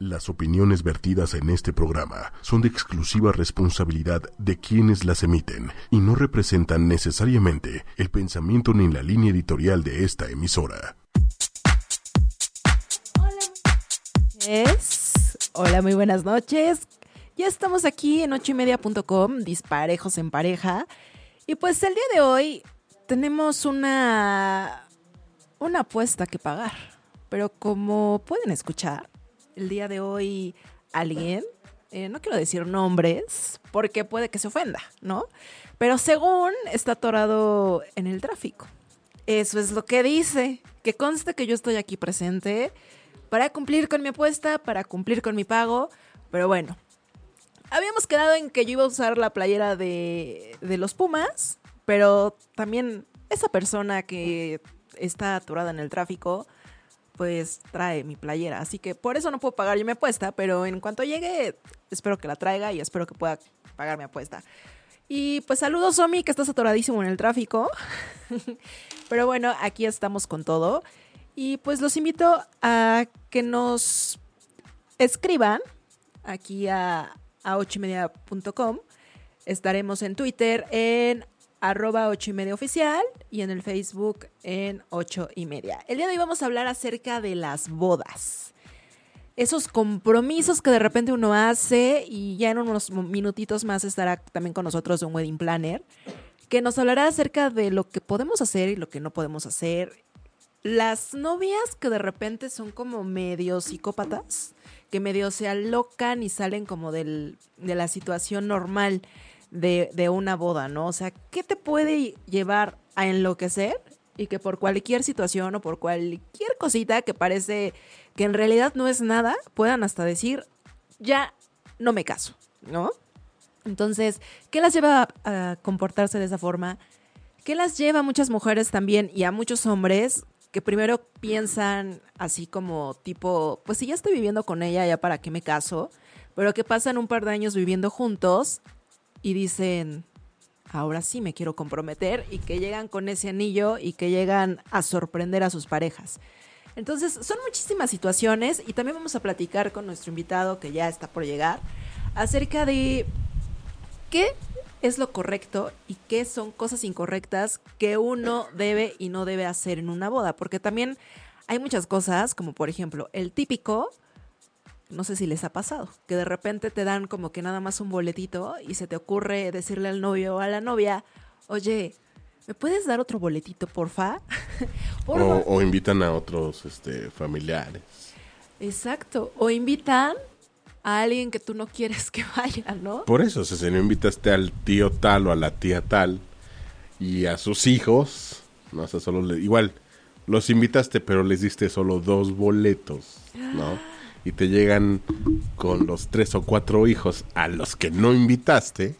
Las opiniones vertidas en este programa son de exclusiva responsabilidad de quienes las emiten y no representan necesariamente el pensamiento ni la línea editorial de esta emisora. Hola, muy buenas noches. Ya estamos aquí en ochoymedia.com, disparejos en pareja. Y pues el día de hoy tenemos una, una apuesta que pagar. Pero como pueden escuchar, el día de hoy alguien, eh, no quiero decir nombres, porque puede que se ofenda, ¿no? Pero según está atorado en el tráfico. Eso es lo que dice. Que conste que yo estoy aquí presente para cumplir con mi apuesta, para cumplir con mi pago. Pero bueno, habíamos quedado en que yo iba a usar la playera de, de los Pumas, pero también esa persona que está atorada en el tráfico pues trae mi playera. Así que por eso no puedo pagar yo mi apuesta, pero en cuanto llegue, espero que la traiga y espero que pueda pagar mi apuesta. Y pues saludos, Somi, que estás atoradísimo en el tráfico. pero bueno, aquí estamos con todo. Y pues los invito a que nos escriban aquí a, a. Estaremos en Twitter en arroba ocho y media oficial y en el Facebook en ocho y media. El día de hoy vamos a hablar acerca de las bodas. Esos compromisos que de repente uno hace y ya en unos minutitos más estará también con nosotros un wedding planner que nos hablará acerca de lo que podemos hacer y lo que no podemos hacer. Las novias que de repente son como medio psicópatas, que medio se alocan y salen como del, de la situación normal de, una boda, ¿no? O sea, ¿qué te puede llevar a enloquecer? Y que por cualquier situación o por cualquier cosita que parece que en realidad no es nada, puedan hasta decir, ya no me caso, ¿no? Entonces, ¿qué las lleva a, comportarse de esa forma? ¿Qué las lleva a muchas mujeres también y a muchos hombres que primero piensan así como tipo, pues si ya estoy viviendo con ella, ya para qué me caso, pero que pasan un par de años viviendo juntos y dicen, ahora sí me quiero comprometer y que llegan con ese anillo y que llegan a sorprender a sus parejas. Entonces, son muchísimas situaciones y también vamos a platicar con nuestro invitado que ya está por llegar acerca de qué es lo correcto y qué son cosas incorrectas que uno debe y no debe hacer en una boda, porque también hay muchas cosas, como por ejemplo, el típico no sé si les ha pasado, que de repente te dan como que nada más un boletito y se te ocurre decirle al novio o a la novia, oye, ¿me puedes dar otro boletito, porfa? O, invitan a otros este, familiares. Exacto, o invitan a alguien que tú no quieres que vaya, ¿no? Por eso, si no invitaste al tío tal o a la tía tal y a sus hijos, no sé, solo igual los invitaste, pero les diste solo dos boletos, ¿no? y te llegan con los tres o cuatro hijos a los que no invitaste.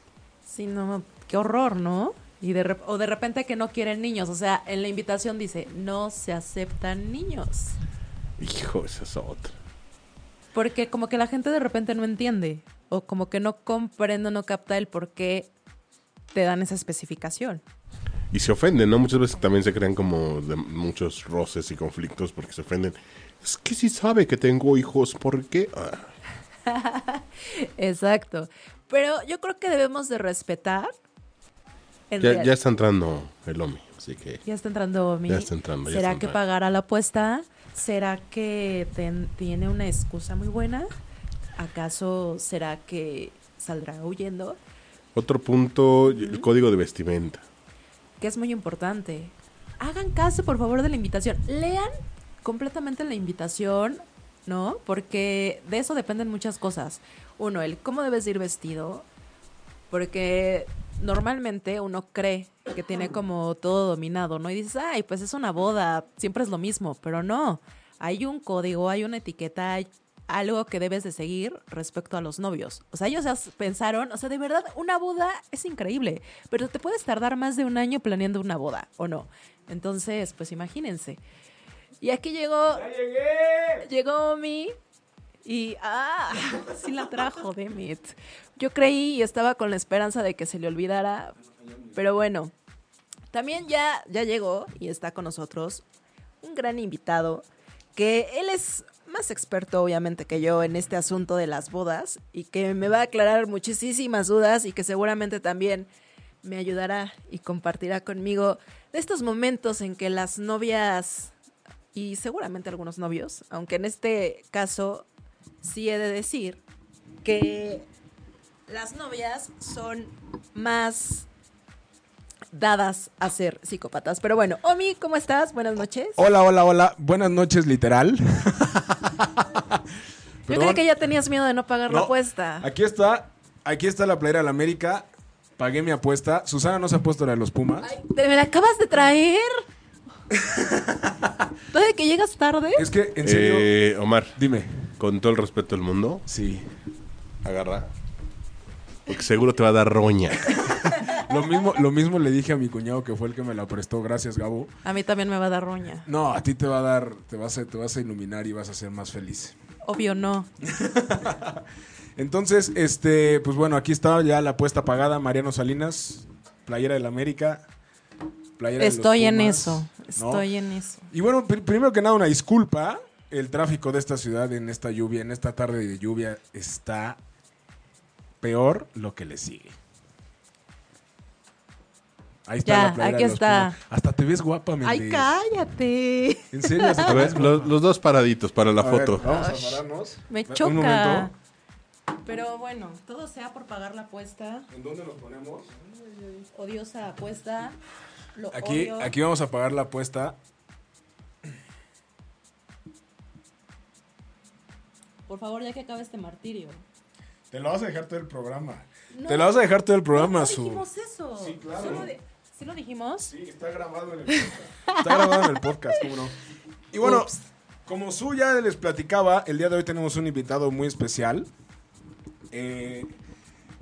Sí, no, qué horror, ¿no? Y de o de repente que no quieren niños, o sea, en la invitación dice, no se aceptan niños. Hijo, esa es otra. Porque como que la gente de repente no entiende, o como que no comprende, no capta el por qué te dan esa especificación. Y se ofenden, ¿no? Muchas veces también se crean como de muchos roces y conflictos porque se ofenden. Es que si sabe que tengo hijos, ¿por qué? Ah. Exacto. Pero yo creo que debemos de respetar. Ya, ya, está entrando el OMI, así que... Ya está entrando OMI. Ya está entrando. ¿Será que pagará la apuesta? ¿Será que tiene una excusa muy buena? ¿Acaso será que saldrá huyendo? Otro punto, el código de vestimenta. Que es muy importante. Hagan caso, por favor, de la invitación. Lean completamente la invitación, ¿no? Porque de eso dependen muchas cosas. Uno, el cómo debes ir vestido, porque normalmente uno cree que tiene como todo dominado, ¿no? Y dices, ay, pues es una boda, siempre es lo mismo, pero no. Hay un código, hay una etiqueta, hay algo que debes de seguir respecto a los novios. O sea, ellos pensaron, o sea, de verdad, una boda es increíble, pero te puedes tardar más de un año planeando una boda, ¿o no? Entonces, pues imagínense. Y aquí llegó. ¡Ya llegué! Llegó mi. Y. ¡Ah! Sí la trajo, Demit. Yo creí y estaba con la esperanza de que se le olvidara. Pero bueno. También ya, ya llegó y está con nosotros un gran invitado. Que él es más experto obviamente que yo en este asunto de las bodas y que me va a aclarar muchísimas dudas y que seguramente también me ayudará y compartirá conmigo de estos momentos en que las novias y seguramente algunos novios, aunque en este caso sí he de decir que las novias son más dadas a ser psicópatas. Pero bueno, Omi, ¿cómo estás? Buenas noches. Hola, hola, hola. Buenas noches, literal. Yo creí que ya tenías miedo de no pagar la apuesta. Aquí está, aquí está la playera de la América. Pagué mi apuesta. Susana no se ha puesto la de los Pumas. Ay, ¿te me la acabas de traer? ¿Todavía que llegas tarde? Es que, en serio. Eh, Omar, Dime. con todo el respeto del mundo, Sí. agarra. Porque seguro te va a dar roña. Lo mismo, lo mismo le dije a mi cuñado que fue el que me la prestó. Gracias, Gabo. A mí también me va a dar roña. No, a ti te va a dar, te vas a, te vas a iluminar y vas a ser más feliz. Obvio no. Entonces, este, pues bueno, aquí está ya la apuesta pagada. Mariano Salinas, playera del América. Playera de los Estoy en Pumas, eso. ¿No? Estoy en eso. Y bueno, pr- primero que nada, una disculpa. El tráfico de esta ciudad en esta lluvia, en esta tarde de lluvia, está peor lo que le sigue. Ahí está Ya, la playera aquí de los está. Pumas. Hasta te ves guapa, Mendy. ¡Ay, cállate! En serio, hasta te ves los, los dos paraditos para la A ver, foto. vamos Ay, a pararnos. Me Un choca. momento. Pero bueno, todo sea por pagar la apuesta. ¿En dónde nos ponemos? Odiosa apuesta. Lo Aquí, odio. aquí vamos a pagar la apuesta. Por favor, ya que acabe este martirio. Te lo vas a dejar todo el programa. No. Te lo vas a dejar todo el programa, no, su. dijimos eso. Sí, claro. Solo de- ¿Sí lo dijimos? Sí, está grabado en el podcast. Está grabado en el podcast, ¿cómo no? Y bueno, Ups. como Su ya les platicaba, el día de hoy tenemos un invitado muy especial. Eh,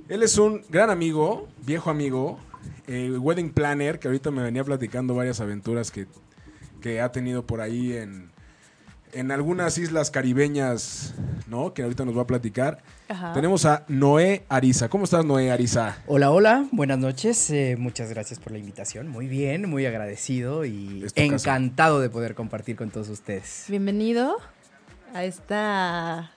él es un gran amigo, viejo amigo, eh, wedding planner, que ahorita me venía platicando varias aventuras que, que ha tenido por ahí en, en algunas islas caribeñas, ¿no? Que ahorita nos va a platicar. Ajá. Tenemos a Noé Ariza. ¿Cómo estás, Noé Ariza? Hola, hola, buenas noches. eh, muchas gracias por la invitación. Muy bien, muy agradecido y encantado de poder compartir con todos ustedes. Bienvenido a esta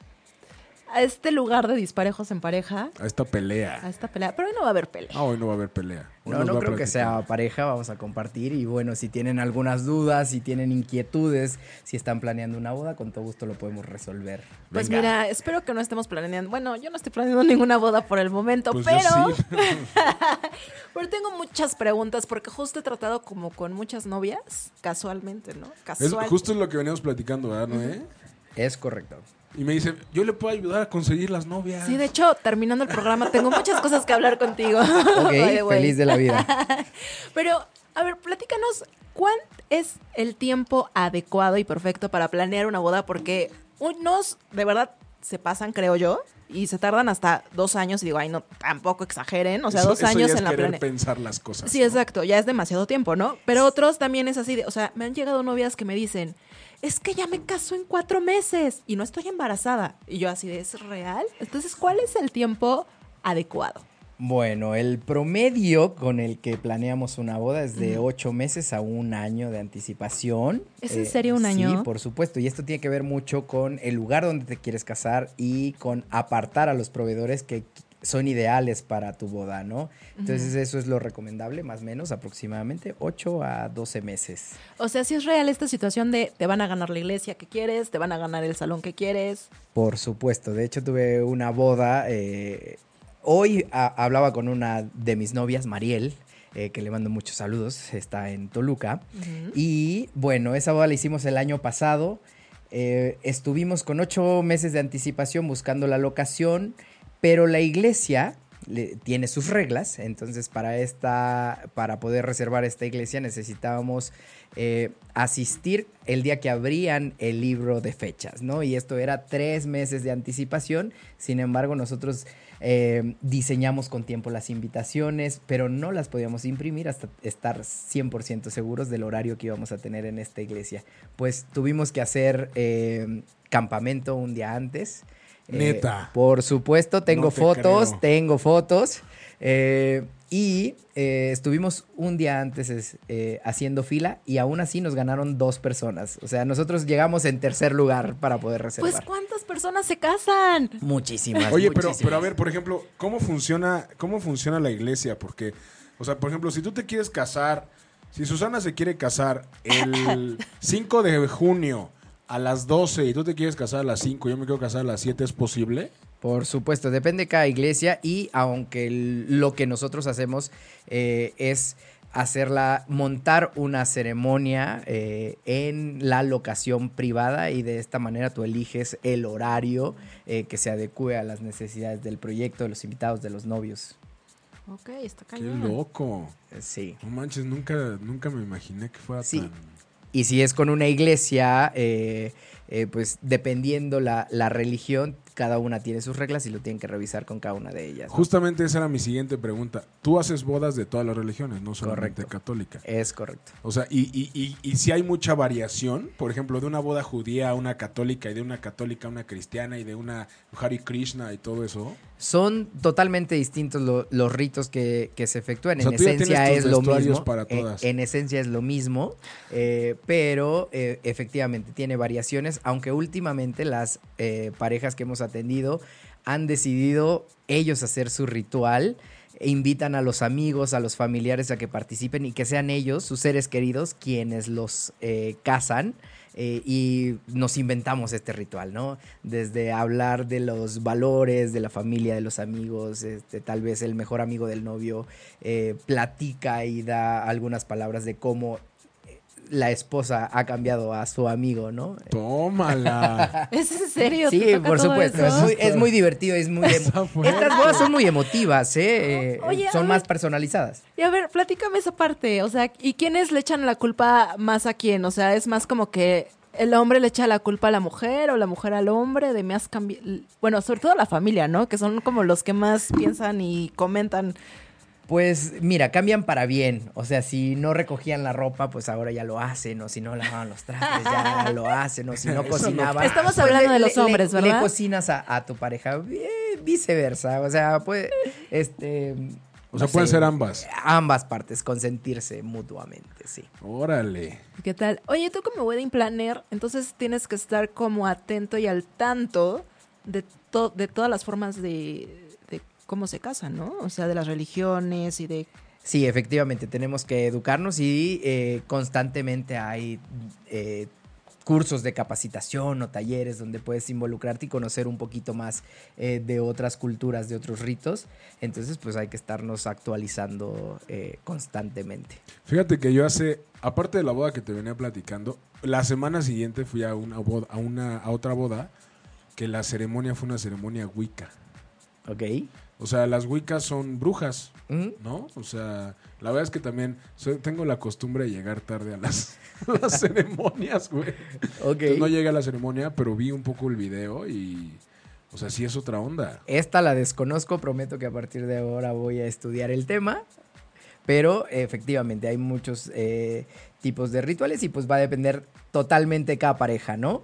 a este lugar de disparejos en pareja, A esta pelea. a esta pelea. Pero hoy no va a haber pelea. Ah, hoy no va a haber pelea. Hoy No, no creo que sea pareja, vamos a compartir y bueno, si tienen algunas dudas, si tienen inquietudes, si están planeando una boda, con todo gusto lo podemos resolver. Pues Venga. mira, espero que no estemos planeando. Bueno, yo no estoy planeando ninguna boda por el momento, Pues yo pero, sí. pero tengo muchas preguntas porque justo he tratado como con muchas novias, casualmente, ¿no? Es Casual. justo lo que veníamos platicando, ¿verdad, Noé? Es correcto. Y me dice, yo le puedo ayudar a conseguir las novias. Sí, de hecho, terminando el programa, tengo muchas cosas que hablar contigo. Ok, feliz de la vida. Pero, a ver, platícanos, ¿cuál es el tiempo adecuado y perfecto para planear una boda? Porque unos, de verdad, se pasan, creo yo, y se tardan hasta dos años. Y digo, ay, no, tampoco exageren. O sea, Eso- dos eso ya años es en la querer planeación. pensar las cosas. Sí, ¿no? exacto, ya es demasiado tiempo, ¿no? Pero otros también es así de, o sea, me han llegado novias que me dicen, es que ya me caso en cuatro meses y no estoy embarazada. Y yo así de, ¿es real? Entonces, ¿cuál es el tiempo adecuado? Bueno, el promedio con el que planeamos una boda es de ocho meses a un año de anticipación. ¿Es en serio un año? Sí, por supuesto. Y esto tiene que ver mucho con el lugar donde te quieres casar y con apartar a los proveedores que son ideales para tu boda, ¿no? Entonces eso es lo recomendable, más o menos, aproximadamente 8 a 12 meses. O sea, si es real esta situación de te van a ganar la iglesia que quieres, te van a ganar el salón que quieres. Por supuesto. De hecho, tuve una boda. eh, hoy a- hablaba con una de mis novias, Mariel, eh, que le mando muchos saludos. Está en Toluca. Y bueno, esa boda la hicimos el año pasado. Eh, estuvimos con ocho meses de anticipación buscando la locación, pero la iglesia le- tiene sus reglas. Entonces, para esta, para poder reservar esta iglesia, necesitábamos eh, asistir el día que abrían el libro de fechas, ¿no? Y esto era tres meses de anticipación. Sin embargo, nosotros eh, diseñamos con tiempo las invitaciones, pero no las podíamos imprimir hasta estar 100% seguros del horario que íbamos a tener en esta iglesia. Pues tuvimos que hacer eh, campamento un día antes. Eh, Neta. por supuesto, tengo No te fotos, creo. tengo fotos. Eh, Y eh, estuvimos un día antes es, eh, haciendo fila y aún así nos ganaron dos personas. O sea, nosotros llegamos en tercer lugar para poder reservar. Pues ¿cuántas personas se casan? Muchísimas. Oye, pero, pero a ver, por ejemplo, ¿cómo funciona, ¿cómo funciona la iglesia? Porque, o sea, por ejemplo, si tú te quieres casar, si Susana se quiere casar el 5 de junio a las 12 y tú te quieres casar a las 5 y yo me quiero casar a las 7, ¿es posible? Por supuesto, depende de cada iglesia y aunque el- lo que nosotros hacemos eh, es hacerla, montar una ceremonia eh, en la locación privada y de esta manera tú eliges el horario eh, que se adecue a las necesidades del proyecto, de los invitados, de los novios. Ok, está Qué cañón. loco. Eh, Sí. No manches, nunca, nunca me imaginé que fuera Sí. tan... Y si es con una iglesia, eh, eh, pues dependiendo la, la religión, cada una tiene sus reglas y lo tienen que revisar con cada una de ellas. ¿no? Justamente esa era mi siguiente pregunta. Tú haces bodas de todas las religiones, no solamente Correcto. católica. Es correcto. O sea, y, y, y, y si hay mucha variación, por ejemplo, de una boda judía a una católica y de una católica a una cristiana y de una Hare Krishna y todo eso. Son totalmente distintos lo- los ritos que, que se efectúan. O sea, en esencia es lo mismo. para En- todas. En, esencia es lo mismo, eh, pero eh, efectivamente tiene variaciones, aunque últimamente las eh, parejas que hemos atendido han decidido ellos hacer su ritual. e Invitan a los amigos, a los familiares a que participen y que sean ellos, sus seres queridos, quienes los eh, casan. eh, y nos inventamos este ritual, ¿no? Desde hablar de los valores de la familia, de los amigos, este, tal vez el mejor amigo del novio eh, platica y da algunas palabras de cómo la esposa ha cambiado a su amigo, ¿no? Tómala. ¿Es en serio? Sí, ¿Te toca por supuesto. Es muy, es muy divertido, es muy... Estas bodas son muy emotivas, ¿eh? Eh, Oye, son ver. más personalizadas. Y a ver, platícame esa parte. O sea, ¿y quiénes le echan la culpa más a quién? O sea, es más como que el hombre le echa la culpa a la mujer o la mujer al hombre de me has cambiado. Bueno, sobre todo la familia, ¿no? Que son como los que más piensan y comentan. Pues mira, cambian para bien. O sea, si no recogían la ropa, pues ahora ya lo hacen. O si no lavaban los trastes, ya lo hacen. O si no cocinaban. Estamos pues hablando le- de los hombres, le- ¿verdad? Le cocinas a, a tu pareja. eh, viceversa. O sea, puede. Este. O no sea, pueden sé, ser ambas. Ambas partes, consentirse mutuamente, sí. Órale. ¿Qué tal? Oye, tú como wedding planner, entonces tienes que estar como atento y al tanto de, to- de todas las formas de, de cómo se casan, ¿no? O sea, de las religiones y de... Sí, efectivamente, tenemos que educarnos y eh, constantemente hay eh, cursos de capacitación o talleres donde puedes involucrarte y conocer un poquito más eh, de otras culturas, de otros ritos. Entonces, pues hay que estarnos actualizando eh, constantemente. Fíjate que yo hace, aparte de la boda que te venía platicando, la semana siguiente fui a una boda, a una, a otra boda, que la ceremonia fue una ceremonia wicca. ¿Ok? O sea, las wiccas son brujas. ¿no? O sea, la verdad es que también soy- tengo la costumbre de llegar tarde a las, a las ceremonias, güey. Ok. Entonces, no llegué a la ceremonia, pero vi un poco el video y, o sea, sí es otra onda. Esta la desconozco, prometo que a partir de ahora voy a estudiar el tema. Pero efectivamente hay muchos eh, tipos de rituales y pues va a depender totalmente cada pareja, ¿no?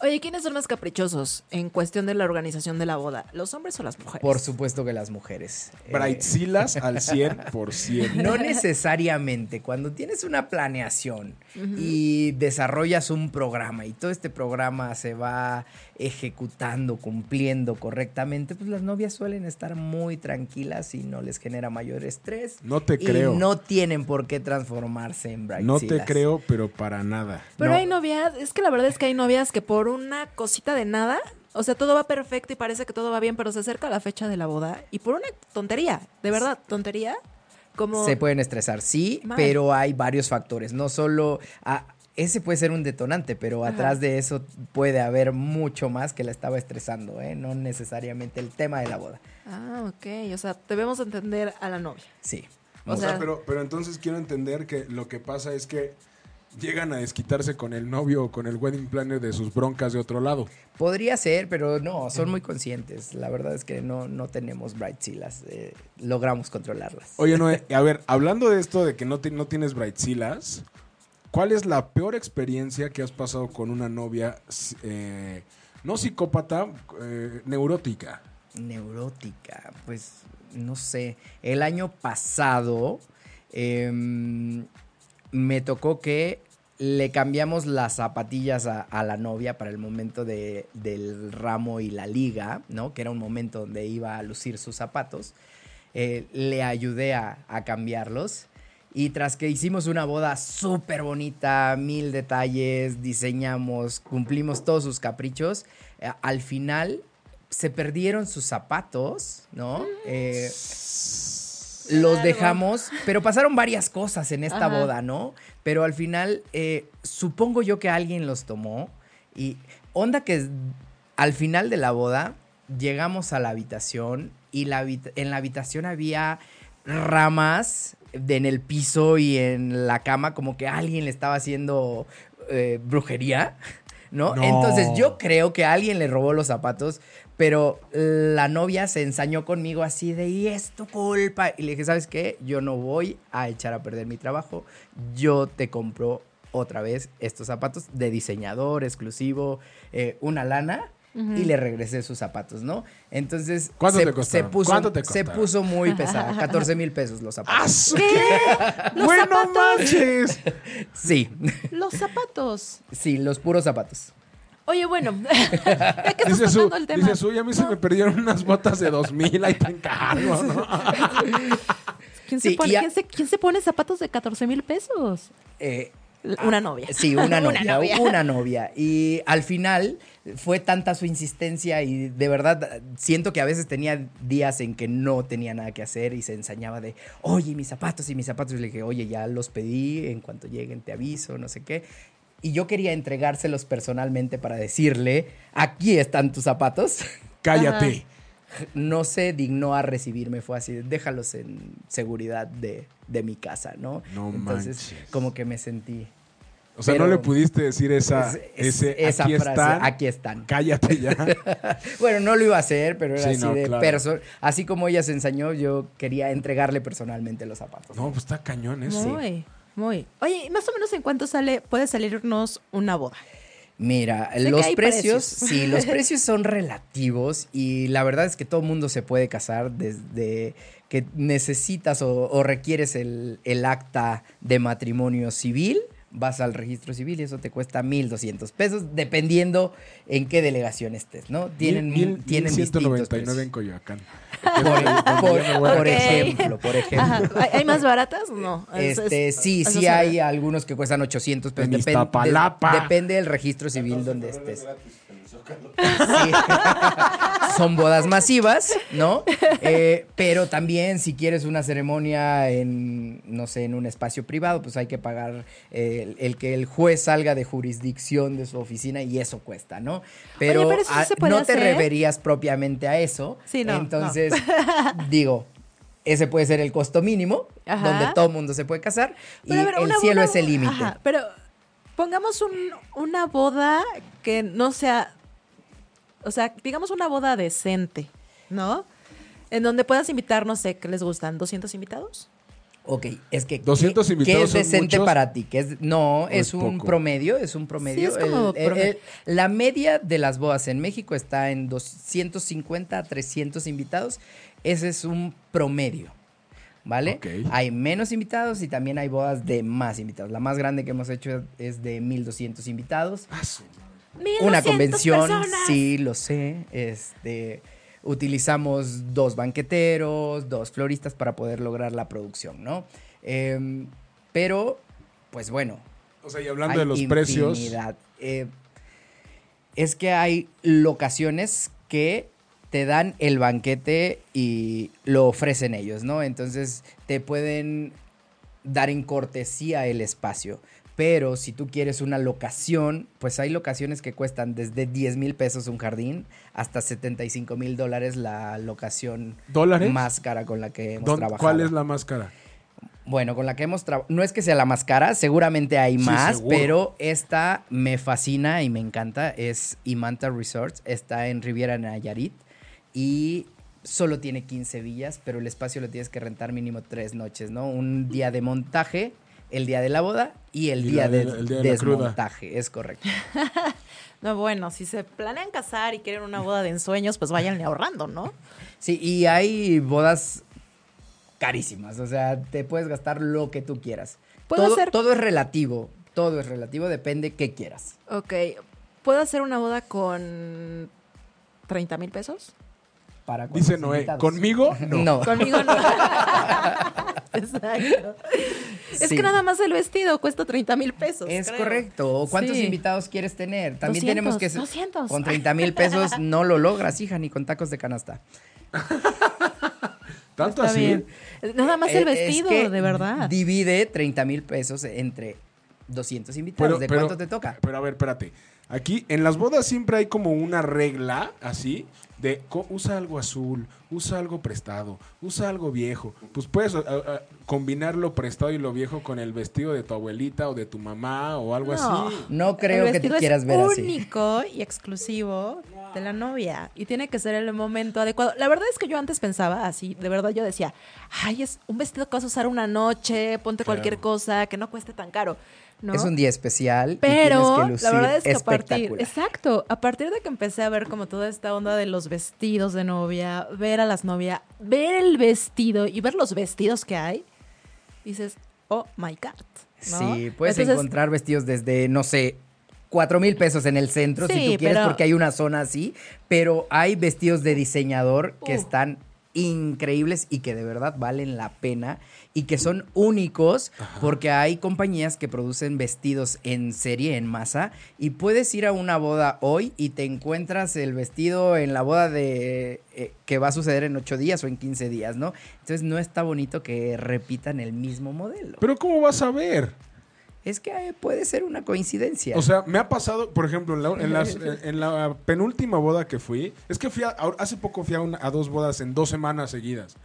Oye, ¿quiénes son más caprichosos en cuestión de la organización de la boda? ¿Los hombres o las mujeres? Por supuesto que las mujeres. Eh, Brightsilas al 100%. no necesariamente. Cuando tienes una planeación y desarrollas un programa y todo este programa se va ejecutando, cumpliendo correctamente, pues las novias suelen estar muy tranquilas y no les genera mayor estrés. No te y creo. no tienen por qué transformarse en bright No te creo, pero para nada. Pero No. hay novias, es que la verdad es que hay novias que por una cosita de nada, o sea, todo va perfecto y parece que todo va bien, pero se acerca la fecha de la boda y por una tontería, de verdad, tontería, como... Se pueden estresar, sí, Mal. pero hay varios factores. No solo. ah, ese puede ser un detonante, pero Ajá. atrás de eso puede haber mucho más que la estaba estresando, ¿eh? No necesariamente el tema de la boda. Ah, ok, o sea, debemos entender a la novia. Sí. O O, sea, sea- pero, pero entonces quiero entender que lo que pasa es que llegan a desquitarse con el novio o con el wedding planner de sus broncas de otro lado. Podría ser, pero no, son muy conscientes. La verdad es que no, no tenemos brightsilas. eh, logramos controlarlas. Oye, Noé, a ver, hablando de esto de que no, no tienes brightsilas, ¿cuál es la peor experiencia que has pasado con una novia, eh, no psicópata, eh, neurótica? Neurótica, pues no sé, el año pasado em, me tocó que le cambiamos las zapatillas a, la novia para el momento de- del ramo y la liga, ¿no? Que era un momento donde iba a lucir sus zapatos. Eh, le ayudé a, a cambiarlos. Y tras que hicimos una boda súper bonita, mil detalles, diseñamos, cumplimos todos sus caprichos, eh, al final se perdieron sus zapatos, ¿no? Eh, los dejamos, pero pasaron varias cosas en esta Ajá. boda, ¿no? Pero al final, eh, supongo yo que alguien los tomó y onda que al final de la boda llegamos a la habitación y la habita- en la habitación había ramas de- en el piso y en la cama como que alguien le estaba haciendo eh, brujería, ¿no? No. Entonces yo creo que alguien le robó los zapatos, pero la novia se ensañó conmigo así de, y es tu culpa. Y le dije, ¿sabes qué? Yo no voy a echar a perder mi trabajo. Yo te compro otra vez estos zapatos de diseñador exclusivo, eh, una lana. Y le regresé sus zapatos, ¿no? Entonces ¿Cuánto se, te costaron? se puso, ¿Cuánto te se costaron? puso muy pesada. 14 mil pesos los zapatos. ¿Qué? Los ¡Bueno zapatos. manches! Sí, Los zapatos. sí, los puros zapatos. Oye, bueno, ya que estás Dice su, el tema. dice su, y a mí se me perdieron unas botas de dos mil, ahí te encargo, ¿no? ¿Quién, se Sí, pone, y a- quién se- quién se pone zapatos de 14 mil pesos? Eh, Una novia. Sí, una novia, Una novia. una novia. Y al final fue tanta su insistencia y de verdad siento que a veces tenía días en que no tenía nada que hacer y se ensañaba de, oye, mis zapatos y mis zapatos. Y le dije, oye, ya los pedí, en cuanto lleguen te aviso, no sé qué. Y yo quería entregárselos personalmente para decirle, aquí están tus zapatos. Cállate. No se dignó a recibirme, fue así, déjalos en seguridad de, de mi casa, ¿no? No Entonces, manches. como que me sentí... O sea, Pero- no le pudiste decir esa, Es- es- ese, esa aquí frase, están, aquí están. cállate ya. Bueno, no lo iba a hacer, pero era Sí, así no, de claro. perso- Así como ella se ensañó, yo quería entregarle personalmente los zapatos. No, pues está cañón eso. Muy, muy. Oye, ¿y más o menos en cuánto sale, puede salirnos una boda? Mira, Sé los precios, precios. sí, los precios son relativos y la verdad es que todo mundo se puede casar desde que necesitas o, o requieres el, el acta de matrimonio civil, vas al registro civil y eso te cuesta 1.200 pesos, dependiendo en qué delegación estés, ¿no? Tienen, Mil- mil- tienen distintos 199 en precios. Coyoacán. Por, por- por Ok. ejemplo, por ejemplo. Ajá. ¿Hay, hay más baratas? No. Es- Este, es- sí, sí hay algunos que cuestan 800 pesos. En Depen- Iztapalapa. de- depende del registro civil donde estés. Sí. Son bodas masivas, ¿no? Eh, pero también si quieres una ceremonia en, no sé, en un espacio privado, pues hay que pagar eh, el, el que el juez salga de jurisdicción de su oficina y eso cuesta, ¿no? Pero, Oye, pero eso sí se puede no te hacer. referías propiamente a eso. Sí, no, no. Entonces, digo, ese puede ser el costo mínimo, Ajá. donde todo mundo se puede casar, y Pero a ver, el una cielo es el límite. Pero pongamos un- una boda que no sea, o sea, digamos una boda decente, ¿no? En donde puedas invitar, no sé, ¿qué les gustan? ¿200 invitados? Ok, es que 200 ¿qué- invitados ¿qué es decente muchos? para ti? ¿Qué es, no, ¿O es, es un poco? promedio, es un promedio. Sí, es como El- el- promedio. el- la media de las bodas en México está en 250 a 300 invitados. Ese es un promedio. ¿Vale? Ok. Hay menos invitados y también hay bodas de más invitados. La más grande que hemos hecho es de 1200 invitados. Ah, Una 1200 convención, personas. sí, lo sé. Este, utilizamos dos banqueteros, dos floristas para poder lograr la producción, ¿no? Em, pero, pues bueno. O sea, y hablando hay de los precios. Eh, es que hay locaciones que te dan el banquete y lo ofrecen ellos, ¿no? Entonces te pueden dar en cortesía el espacio. Pero si tú quieres una locación, pues hay locaciones que cuestan desde 10 mil pesos un jardín hasta 75 mil dólares la locación ¿Dólares? más cara con la que hemos ¿dónde- trabajado. ¿cuál es la más cara? Bueno, con la que hemos trabajado. No es que sea la más cara, seguramente hay Sí, más, seguro. pero esta me fascina y me encanta. Es Imanta Resorts, está en Riviera Nayarit y solo tiene 15 villas, pero el espacio lo tienes que rentar mínimo tres noches, ¿no? Un día de montaje el día de la boda y el Y día de- del el día de la cruda. desmontaje, es correcto. No, bueno, si se planean casar y quieren una boda de ensueños, pues váyanle ahorrando, ¿no? Sí, y hay bodas carísimas, o sea, te puedes gastar lo que tú quieras. Puedo todo, hacer- todo es relativo, todo es relativo, depende qué quieras. Ok. ¿Puedo hacer una boda con 30 mil pesos? Para Dice Noé, invitados? ¿conmigo? No. No. Conmigo no. Exacto. Es que nada más el vestido cuesta 30 mil pesos. Es creo. correcto. ¿Cuántos Sí. invitados quieres tener? También 200, tenemos que... 200. Con 30 mil pesos no lo logras, hija, ni con tacos de canasta. ¿Tanto Está así? bien. Nada más el Eh, es vestido, que de verdad. Divide 30 mil pesos entre 200 invitados. ¿De cuánto te toca? Pero a ver, espérate. Aquí en las bodas siempre hay como una regla así de usa algo azul, usa algo prestado, usa algo viejo. Pues puedes a- combinar lo prestado y lo viejo con el vestido de tu abuelita o de tu mamá o algo No. así. No creo el que te quieras es ver así. único y exclusivo de la novia y tiene que ser el momento adecuado. La verdad es que yo antes pensaba así, de verdad yo decía, ay, es un vestido que vas a usar una noche, ponte cualquier cosa, que no cueste tan caro. ¿no? Es un día especial y Pero tienes que lucir la verdad es que a partir, exacto, a partir de que empecé a ver como toda esta onda de los vestidos de novia, ver a las novias, ver el vestido y ver los vestidos que hay, dices, oh my god. ¿no? Sí, puedes Entonces, encontrar vestidos desde, no sé, cuatro mil pesos en el centro si tú quieres, pero- porque hay una zona así, pero hay vestidos de diseñador que Uh. están increíbles y que de verdad valen la pena y que son únicos porque hay compañías que producen vestidos en serie, en masa, y puedes ir a una boda hoy y te encuentras el vestido en la boda de eh, que va a suceder en ocho días o en 15 días, ¿no? Entonces no está bonito que repitan el mismo modelo. Pero ¿cómo vas a ver? Es que eh, puede ser una coincidencia. O sea, me ha pasado, por ejemplo, en la, en las- en la penúltima boda que fui, es que fui a- a- hace poco fui a, una- a dos bodas en dos semanas seguidas.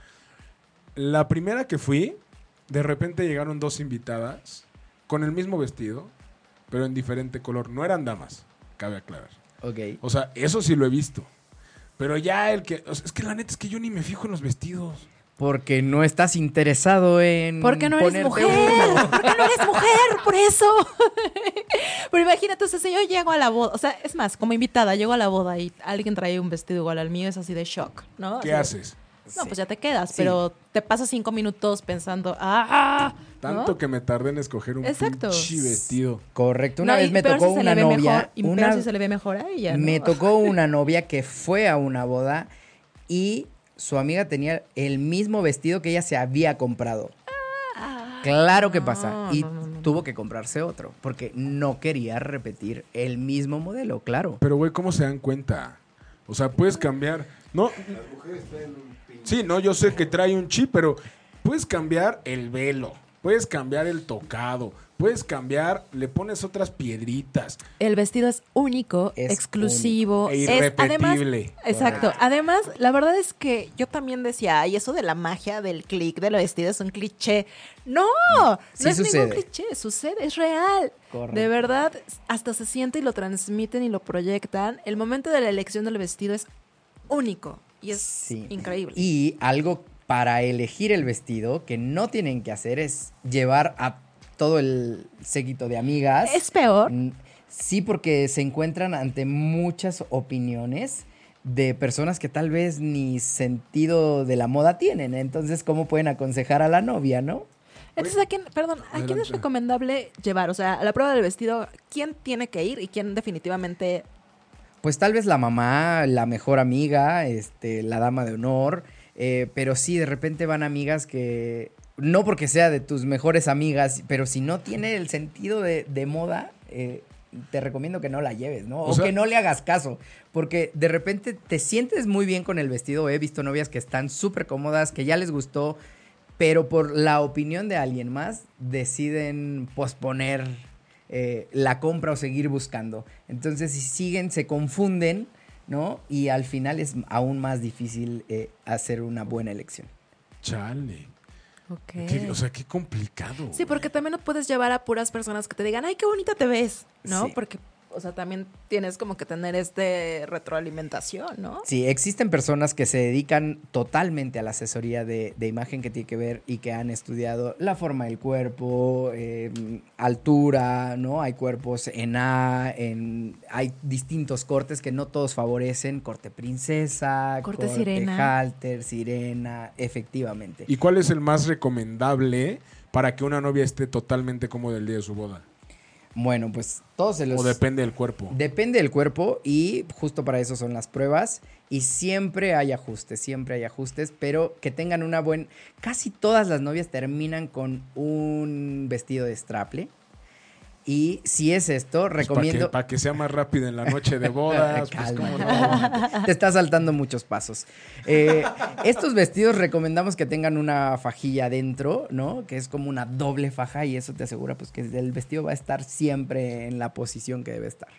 La primera que fui, de repente llegaron dos invitadas con el mismo vestido, pero en diferente color. No eran damas, cabe aclarar. ok. O sea, eso sí lo he visto. Pero ya el que... o sea, es que la neta es que yo ni me fijo en los vestidos. Porque no estás interesado en. Porque no eres mujer, porque no eres mujer, por eso. Pero imagínate, entonces yo llego a la boda, o sea, es más, como invitada, llego a la boda y alguien trae un vestido igual al mío, es así de shock, ¿no? ¿Qué Así haces? No, pues ya te quedas, Sí. pero te pasas cinco minutos pensando, ah, ¿no? Tanto que me tardé en escoger un Exacto. pinche vestido. Correcto. Una No, vez me tocó si se una le ve novia. mejor, y una- si se le ve mejor a ella, ¿no? Me tocó una novia que fue a una boda y su amiga tenía el mismo vestido que ella se había comprado. Claro que pasa. Ah, Y tuvo que comprarse otro porque no quería repetir el mismo modelo, claro. Pero, güey, ¿cómo se dan cuenta? O sea, puedes cambiar. No. Sí, no, yo sé que trae un chip, pero puedes cambiar el velo, puedes cambiar el tocado, puedes cambiar, le pones otras piedritas. El vestido es único, Es exclusivo, único. es E además, irrepetible. exacto. Además, la verdad es que yo también decía, ay, eso de la magia del clic del vestido es un cliché. No, no Sí es sucede. ningún cliché, sucede, es real. Correcto. De verdad, hasta se siente y lo transmiten y lo proyectan. El momento de la elección del vestido es único y es Sí. increíble. Y algo para elegir el vestido que no tienen que hacer es llevar a todo el séquito de amigas. es peor. Mm, Sí, porque se encuentran ante muchas opiniones de personas que tal vez ni sentido de la moda tienen. Entonces, ¿cómo pueden aconsejar a la novia, no? Entonces, ¿a quién, perdón, ¿a quién es recomendable llevar? O sea, a la prueba del vestido, ¿quién tiene que ir y quién definitivamente Pues tal vez la mamá, la mejor amiga, este, la dama de honor, eh, pero sí, de repente van amigas que, no porque sea de tus mejores amigas, pero si no tiene el sentido de, de moda, eh, te recomiendo que no la lleves, ¿no? O, O sea- que no le hagas caso, porque de repente te sientes muy bien con el vestido. He visto novias que están súper cómodas, que ya les gustó, pero por la opinión de alguien más deciden posponer eh, la compra o seguir buscando. Entonces, si siguen, se confunden, ¿no? Y al final es aún más difícil eh, hacer una buena elección. Chale. Ok. Qué- o sea, qué complicado. Sí, güey. porque también no puedes llevar a puras personas que te digan, ay, qué bonita te ves, ¿no? Sí. Porque o sea, también tienes como que tener este retroalimentación, ¿no? Sí, existen personas que se dedican totalmente a la asesoría de, de imagen que tiene que ver y que han estudiado la forma del cuerpo, eh, altura, ¿no? Hay cuerpos en A, en, hay distintos cortes que no todos favorecen, corte princesa, Corte sirena. halter, sirena, efectivamente. ¿Y cuál es el más recomendable para que una novia esté totalmente cómoda el día de su boda? Bueno, pues todos se los... O depende del cuerpo. Depende del cuerpo y justo para eso son las pruebas y siempre hay ajustes, siempre hay ajustes, pero que tengan una buena... Casi todas las novias terminan con un vestido de straple y si es esto, Pues, recomiendo... Para que, sea más rápido en la noche de bodas. pues. ¿cómo no? Te está saltando muchos pasos. Eh, estos vestidos recomendamos que tengan una fajilla adentro, ¿no? Que es como una doble faja y eso te asegura pues que el vestido va a estar siempre en la posición que debe estar.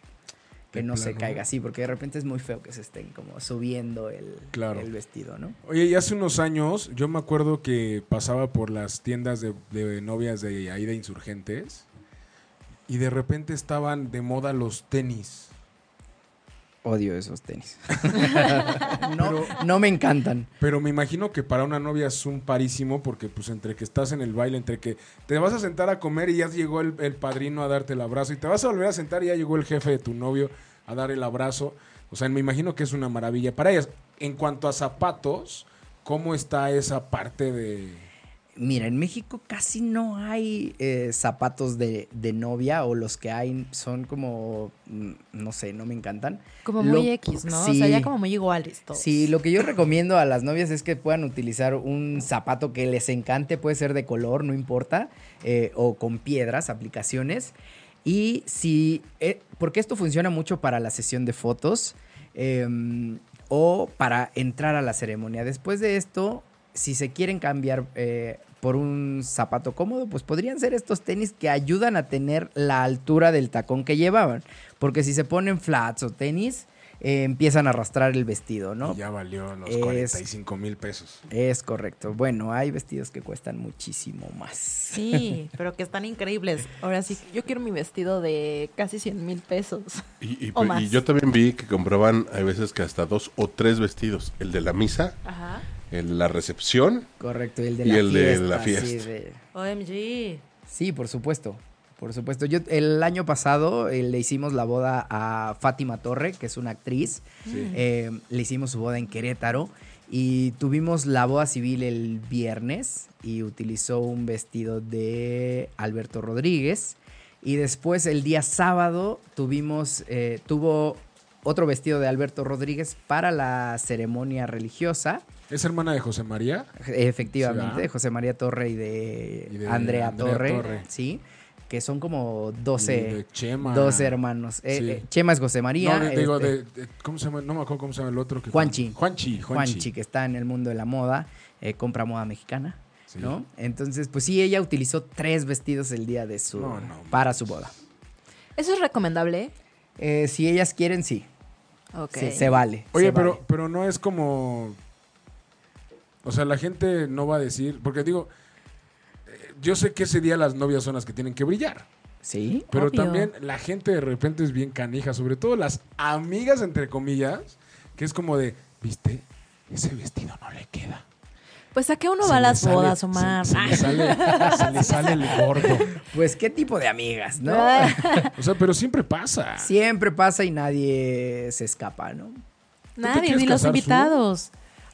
Que no se caiga así, porque de repente es muy feo que se estén como subiendo el, Claro. el vestido, ¿no? Oye, y hace unos años yo me acuerdo que pasaba por las tiendas de, de novias de ahí de insurgentes y de repente estaban de moda los tenis. Odio esos tenis. no, no me encantan. Pero me imagino que para una novia es un parísimo porque pues entre que estás en el baile, entre que te vas a sentar a comer y ya llegó el, el padrino a darte el abrazo y te vas a volver a sentar y ya llegó el jefe de tu novio a dar el abrazo. O sea, me imagino que es una maravilla para ellas. En cuanto a zapatos, ¿cómo está esa parte de...? Mira, en México casi no hay eh, zapatos de, de novia o los que hay son como, mm, no sé, no me encantan. Como Lo- muy X, ¿no? O sea, ya como muy iguales todos. Sí, lo que yo recomiendo a las novias es que puedan utilizar un zapato que les encante, puede ser de color, no importa, eh, o con piedras, aplicaciones. Y si, eh, porque esto funciona mucho para la sesión de fotos em, o para entrar a la ceremonia. Después de esto, si se quieren cambiar eh, por un zapato cómodo, pues podrían ser estos tenis que ayudan a tener la altura del tacón que llevaban. Porque si se ponen flats o tenis, eh, empiezan a arrastrar el vestido, ¿no? Y ya valió los Es- 45 mil pesos. Es correcto. Bueno, hay vestidos que cuestan muchísimo más. Sí, pero que están increíbles. Ahora sí, yo quiero mi vestido de casi 100 mil pesos. Y, y- O más. y yo también vi que compraban, hay veces que hasta dos o tres vestidos. El de la misa, Ajá. El de la recepción. Correcto, y el de Y la de fiesta. la sí, fiesta. de- OMG. Sí, por supuesto. Por supuesto. Yo el año pasado eh, le hicimos la boda a Fátima Torre, que es una actriz. Eh, le hicimos su boda en Querétaro y tuvimos la boda civil el viernes y utilizó un vestido de Alberto Rodríguez. Y después el día sábado tuvimos, eh, tuvo otro vestido de Alberto Rodríguez para la ceremonia religiosa. ¿Es hermana de José María? Efectivamente, Sí. José María Torre y de, Y de Andrea, Andrea Torre, Torre. sí, que son como Y 12, de Chema. 12 hermanos. Eh, Sí. eh, Chema es José María. No, de- digo, este, de, de- ¿cómo se llama? No me acuerdo cómo se llama el otro. Que Juanchi. Juanchi, Juanchi. Juanchi, que está en el mundo de la moda, eh, compra moda mexicana, Sí. ¿no? Entonces, pues sí, ella utilizó tres vestidos el día de su, No, no, para su boda. ¿Eso es recomendable? Eh, si ellas quieren, sí, Ok. sí, se vale. Oye, se pero, vale. pero no es como... O sea, la gente no va a decir... Porque digo, eh, yo sé que ese día las novias son las que tienen que brillar. Sí, Pero Obvio. también la gente de repente es bien canija, sobre todo las amigas, entre comillas, que es como de, viste, ese vestido no le queda. Pues a qué uno Se va a las sale- bodas, Omar. Se, le sale, se le sale el gordo. pues qué tipo de amigas, ¿no? O sea, pero siempre pasa. Siempre pasa y nadie se escapa, ¿no? Nadie, ni los Su?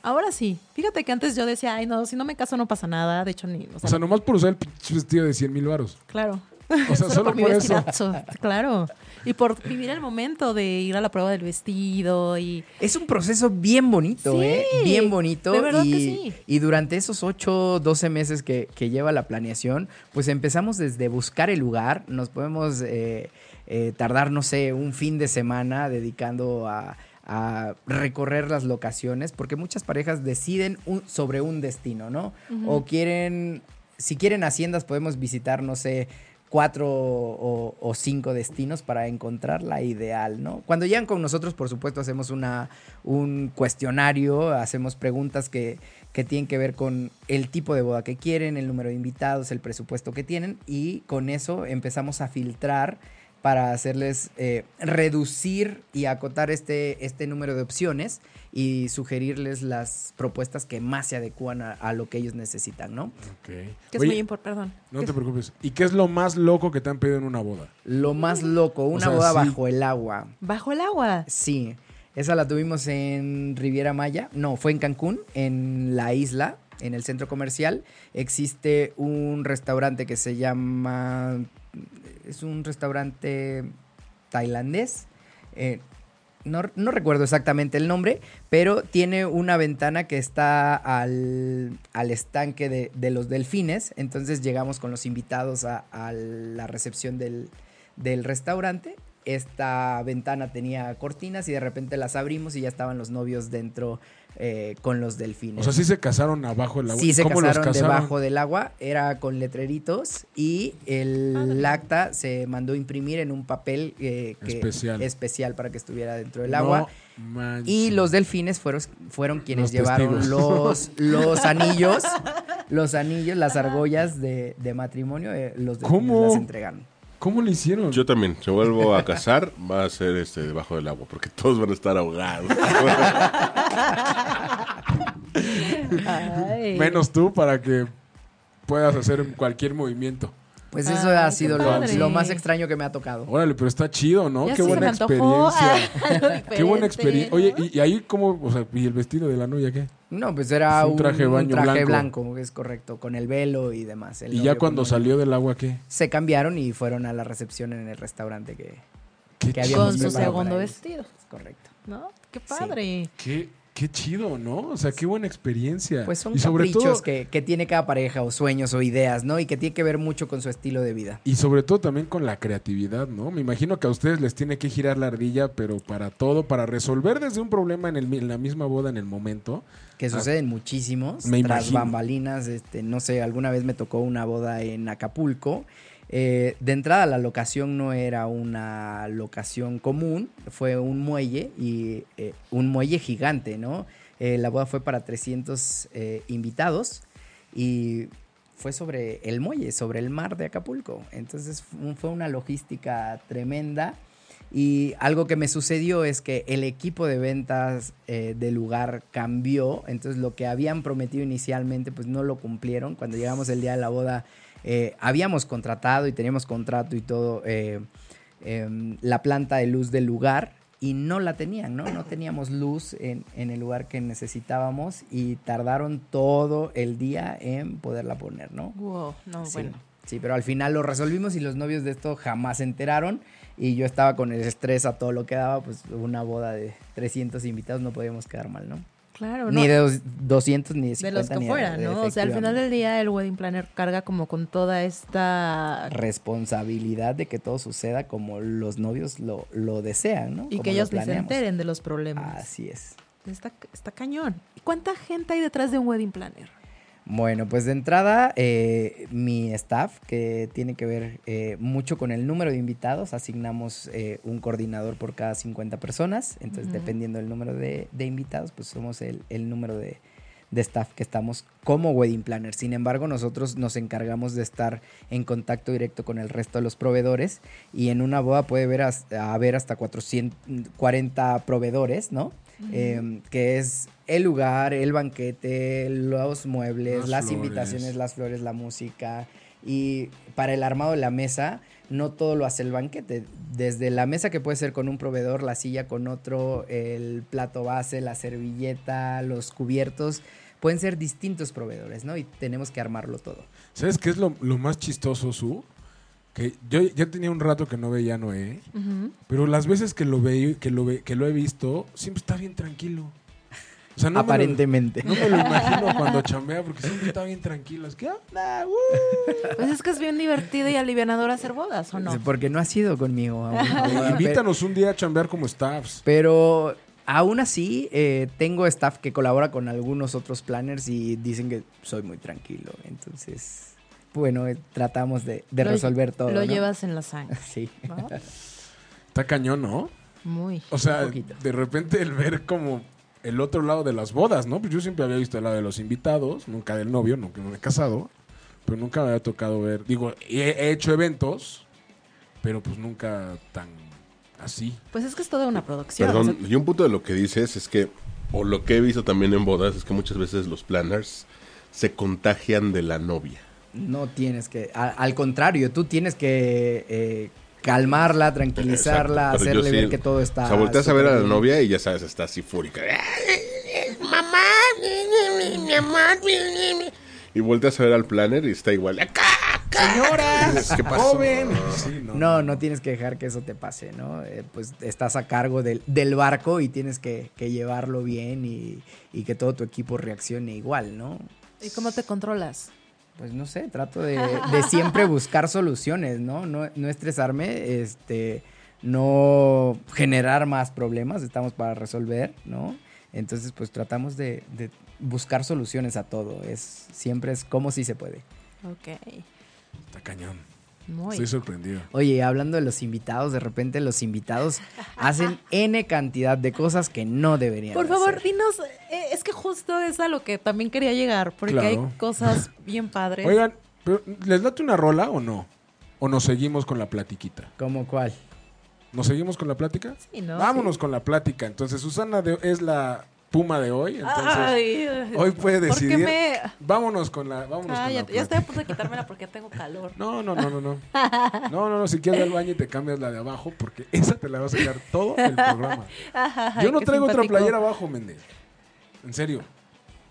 Ahora sí. Fíjate que antes yo decía, ay, no, si no me caso no pasa nada. De hecho, ni. O sea, O sea, nomás por usar el pinche vestido de 100 mil varos. claro. O sea, solo mi por eso. Claro. Y por vivir el momento de ir a la prueba del vestido y. Es un proceso bien bonito, Sí, ¿eh? Bien bonito. de verdad y, que sí. y durante esos 8, 12 meses que, que lleva la planeación, pues empezamos desde buscar el lugar. Nos podemos eh, eh, tardar, no sé, un fin de semana dedicando a, a recorrer las locaciones, porque muchas parejas deciden un- sobre un destino, ¿no? O quieren, si quieren haciendas, podemos visitar, no sé, cuatro o, o cinco destinos para encontrar la ideal, ¿no? Cuando llegan con nosotros, por supuesto, hacemos una, un cuestionario, hacemos preguntas que, que tienen que ver con el tipo de boda que quieren, el número de invitados, el presupuesto que tienen y con eso empezamos a filtrar para hacerles eh, reducir y acotar este, este número de opciones y sugerirles las propuestas que más se adecúan a, a lo que ellos necesitan, ¿no? Ok. Que es Oye, muy importante, perdón. no te preocupes. ¿Y qué es lo más loco que te han pedido en una boda? Lo más loco, una sea, boda sí. bajo el agua. Bajo el agua. Sí, esa la tuvimos en Riviera Maya. No, fue en Cancún, en la isla, en el centro comercial. Existe un restaurante que se llama. Es un restaurante tailandés. Eh, no, no recuerdo exactamente el nombre, pero tiene una ventana que está al, al estanque de, de los delfines. Entonces llegamos con los invitados a, a la recepción del, del restaurante. Esta ventana tenía cortinas y de repente las abrimos y ya estaban los novios dentro eh, con los delfines. O sea, sí se casaron abajo del agua. Sí, se ¿Cómo los casaron casaron? debajo del agua, era con letreritos y el acta se mandó imprimir en un papel eh, que- Especial. especial para que estuviera dentro del agua. Manches. Y los delfines fueron, fueron quienes Los llevaron testigos. los, los anillos, los anillos, las argollas de, de matrimonio, eh, los delfines ¿Cómo? las entregaron. ¿Cómo le hicieron? Yo también, se vuelvo a casar, va a ser este debajo del agua, porque todos van a estar ahogados. Ay. Menos tú para que puedas hacer cualquier movimiento. Pues eso Ay, ha sido lo, más extraño que me ha tocado. Órale, pero está chido, ¿no? Ya Qué sí se buena experiencia. Qué buena experiencia. Oye, y, y ahí cómo, o sea, ¿y el vestido de la novia qué? No, pues era Un un traje un baño traje blanco. blanco, es correcto, con el velo y demás. El Y ya cuando salió del agua, ¿qué? Se cambiaron y fueron a la recepción en el restaurante que, Qué, que habíamos Con su segundo vestido, Es correcto. ¿no? Qué padre. qué, qué chido, ¿no? O sea, qué buena experiencia. Pues son y sobre caprichos todo, que, que tiene cada pareja o sueños o ideas, ¿no? Y que tiene que ver mucho con su estilo de vida. Y sobre todo también con la creatividad, ¿no? Me imagino que a ustedes les tiene que girar la ardilla, pero para todo, para resolver desde un problema en, el, mi- en la misma boda en el momento. Que Ah, suceden muchísimos. me tras imagino. bambalinas, este, no sé, alguna vez me tocó una boda en Acapulco. Eh, de entrada la locación no era una locación común, fue un muelle y eh, un muelle gigante, ¿no? Eh, la boda fue para 300 eh, invitados y fue sobre el muelle, sobre el mar de Acapulco. Entonces fu- fue una logística tremenda. Y algo que me sucedió es que el equipo de ventas del lugar cambió, entonces lo que habían prometido inicialmente pues no lo cumplieron. Cuando llegamos el día de la boda eh, habíamos contratado y teníamos contrato y todo eh, em, la planta de luz del lugar y no la tenían, ¿no? No teníamos luz en, en el lugar que necesitábamos y tardaron todo el día en poderla poner, ¿no? Wow, no, Sí, bueno. sí, pero al final lo resolvimos y los novios de esto jamás se enteraron y yo estaba con el estrés a todo lo que daba, pues una boda de 300 invitados no podíamos quedar mal, ¿no? Claro, Ni no, de dos- 200 ni de de 50 los que ni fueran, de- ¿no? O sea, al final del día el wedding planner carga como con toda esta... responsabilidad de que todo suceda como los novios lo, lo desean, ¿no? Y Como que lo ellos se enteren de los problemas. Así es. Está, está cañón. ¿Y cuánta gente hay detrás de un wedding planner? Bueno, pues de entrada, eh, mi staff, que tiene que ver eh, mucho con el número de invitados, asignamos eh, un coordinador por cada 50 personas, entonces dependiendo del número de, de invitados, pues somos el, el número de, de staff que estamos como wedding planner. Sin embargo, nosotros nos encargamos de estar en contacto directo con el resto de los proveedores y en una boda puede haber hasta, haber hasta 440 proveedores, ¿no? Eh, que es el lugar, el banquete, los muebles, Las las, flores. invitaciones, las flores, la música. Y para el armado de la mesa, no todo lo hace el banquete. Desde la mesa que puede ser con un proveedor, la silla con otro, el plato base, la servilleta, los cubiertos, pueden ser distintos proveedores, ¿no? Y tenemos que armarlo todo. ¿Sabes qué es lo, lo más chistoso, Su? Que yo ya tenía un rato que no veía a Noé, pero las veces que lo, ve, que, lo ve, que lo he visto, siempre está bien tranquilo. O sea, no me lo- Aparentemente. No me lo imagino cuando chambea porque siempre está bien tranquilo. Es que, uh. Pues es que es bien divertido y alivianador hacer bodas, ¿o no? Porque no ha sido conmigo aún. Invítanos un día a chambear como staffs. Pero aún así, eh, tengo staff que colabora con algunos otros planners y dicen que soy muy tranquilo. Entonces, bueno, eh, tratamos de, de Lo- resolver todo. Lo ¿no? llevas en la sangre, Sí. ¿no? Está cañón, ¿no? Muy. O sea, de repente el ver como el otro lado de las bodas, ¿no? Pues yo siempre había visto el lado de los invitados, nunca del novio, nunca me he casado, pero nunca me había tocado ver. Digo, he, he hecho eventos pero pues nunca tan así. Pues es que es toda una producción. o Perdón, sea, y un punto de lo que dices es que, o lo que he visto también en bodas, es que muchas veces los planners se contagian de la novia. No tienes que, a- al contrario, tú tienes que eh, calmarla, tranquilizarla, Exacto, hacerle sí- ver que todo está. O sea, volteas a ver a la novia y ya sabes, está así fúrica. Mamá, mi amor. Y volteas a ver al planner y está igual. ¡Acá! Señora, ¿Qué pasó? joven. Sí, no, No, no tienes que dejar que eso te pase, ¿no? Eh, pues estás a cargo del, del barco y tienes que, que llevarlo bien y, y que todo tu equipo reaccione igual, ¿no? ¿Y cómo te controlas? Pues no sé, trato de, de siempre buscar soluciones, ¿no? ¿no? No estresarme, este, no generar más problemas, estamos para resolver, ¿no? Entonces, pues tratamos de, de buscar soluciones a todo. Es, siempre es como si se puede. Ok. Está cañón. Muy. Estoy sorprendido. Oye, hablando de los invitados, de repente los invitados hacen N cantidad de cosas que no deberían Por favor, hacer. dinos, eh, es que justo es a lo que también quería llegar, porque Claro. hay cosas bien padres. Oigan, pero, ¿les late una rola o no? ¿O nos seguimos con la platiquita? ¿Cómo cuál? ¿Nos seguimos con la plática? Sí, ¿no? Vámonos Sí. con la plática. Entonces, Susana de- es la puma de hoy. Entonces, Ay, hoy puede ¿por qué decidir. me- Vámonos con la, vámonos con la ya estoy a punto de quitármela porque ya tengo calor. No, no, no, no, no. No, no, no. Si quieres al baño y te cambias la de abajo, porque esa te la vas a sacar todo el programa. Ay, Yo no traigo otra playera abajo, Méndez. En serio.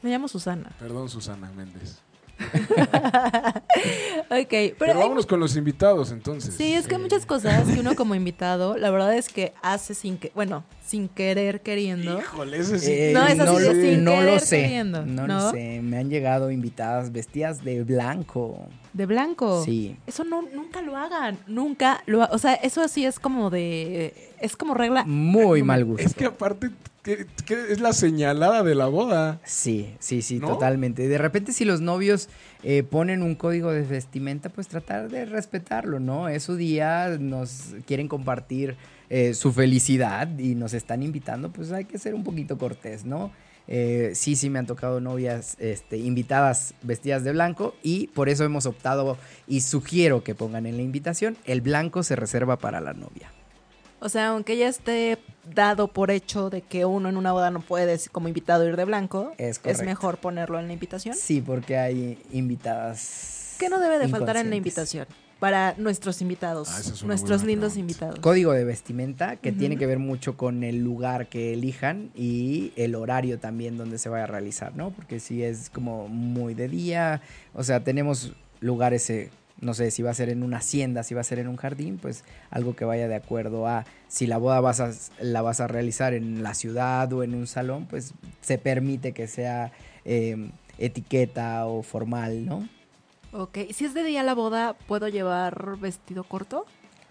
Me llamo Susana. Perdón, Susana Méndez. Ok, pero, Pero, hay vámonos con los invitados, entonces. Sí, es que hay muchas cosas que uno como invitado, la verdad es que hace sin que, bueno, sin querer queriendo. Híjole, ese sí. Eh, No, es así no, de lo- sin no lo querer sé. queriendo, no, ¿no? lo sé. Me han llegado invitadas vestidas de blanco. De blanco. Sí. Eso no, nunca lo hagan. Nunca lo ha- O sea, eso sí es como de. Es como regla. Muy mal gusto. Es que aparte que, que es la señalada de la boda. Sí, sí, sí, ¿No? totalmente. De repente si los novios eh, ponen un código de vestimenta, pues tratar de respetarlo, ¿no? Es su día, nos quieren compartir eh, su felicidad y nos están invitando, pues hay que ser un poquito cortés, ¿no? Eh, sí, sí me han tocado novias este, invitadas vestidas de blanco y por eso hemos optado y sugiero que pongan en la invitación, el blanco se reserva para la novia. O sea, aunque ya esté dado por hecho de que uno en una boda no puede como invitado ir de blanco, Es mejor ponerlo en la invitación. Sí, porque hay invitadas. ¿Qué no debe de faltar en la invitación? Para nuestros invitados, Ah, es nuestros lindos pregunta. invitados. Código de vestimenta que tiene que ver mucho con el lugar que elijan y el horario también donde se vaya a realizar, ¿no? Porque si es como muy de día, o sea, tenemos lugares, eh, no sé, si va a ser en una hacienda, si va a ser en un jardín, pues algo que vaya de acuerdo a si la boda vas a, la vas a realizar en la ciudad o en un salón, pues se permite que sea eh, etiqueta o formal, ¿no? Ok, si es de día la boda, ¿puedo llevar vestido corto?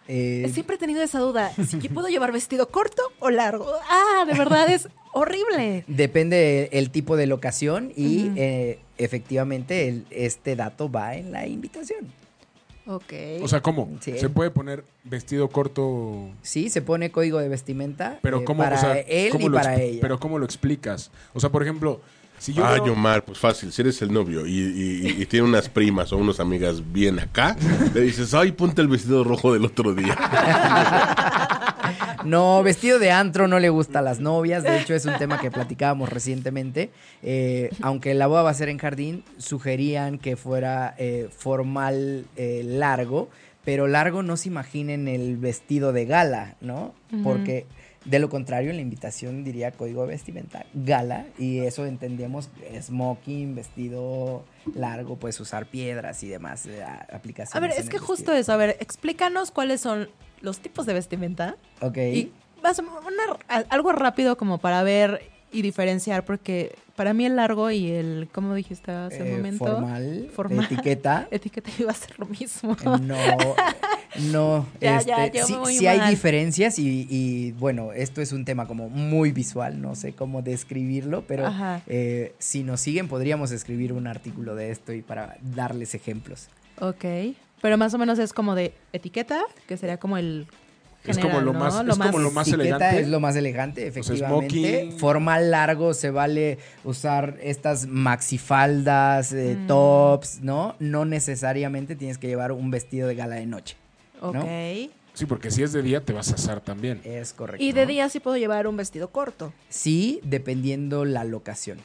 Eh, Siempre he tenido esa duda. Si puedo llevar vestido corto o largo. Ah, de verdad es horrible. Depende el tipo de locación y eh, efectivamente el- este dato va en la invitación. Ok. O sea, ¿cómo? Sí. Se puede poner vestido corto, Sí, se pone código de vestimenta pero eh, ¿cómo? para o sea, él ¿cómo y para ella. Pero ¿cómo lo explicas? O sea, por ejemplo, si yo... Ay, veo- Omar, pues fácil. Si eres el novio y, y- y tiene unas primas o unas amigas bien acá, le dices, ay, ponte el vestido rojo del otro día. No, vestido de antro no le gusta a las novias. De hecho, es un tema que platicábamos recientemente. Eh, aunque la boda va a ser en jardín, sugerían que fuera eh, formal eh, largo. Pero largo no se imaginen el vestido de gala, ¿no? Porque de lo contrario, en la invitación diría código de vestimenta gala. Y eso entendemos smoking, vestido largo, puedes usar piedras y demás eh, aplicaciones. A ver, es que justo eso. A ver, explícanos cuáles son los tipos de vestimenta. Ok. Y vas a- una- algo rápido como para ver y diferenciar, porque para mí el largo y el, ¿cómo dijiste hace un Eh, momento? formal, Formal. etiqueta. Etiqueta iba a ser lo mismo. Eh, No, no. Ya, este, ya, yo sí, hay diferencias y, y, bueno, esto es un tema como muy visual, no sé cómo describirlo, pero eh, si nos siguen podríamos escribir un artículo de esto y para darles ejemplos. Ok. Pero más o menos es como de etiqueta, que sería como el. Es como lo ¿no? más- es como lo más Etiqueta elegante. es lo más elegante, efectivamente. Formal largo se vale usar estas maxifaldas, eh, Mm. tops, ¿no? No necesariamente tienes que llevar un vestido de gala de noche. Ok. ¿no? Sí, porque si es de día te vas a asar también. Es correcto. Y de día sí puedo llevar un vestido corto. Sí, dependiendo la locación.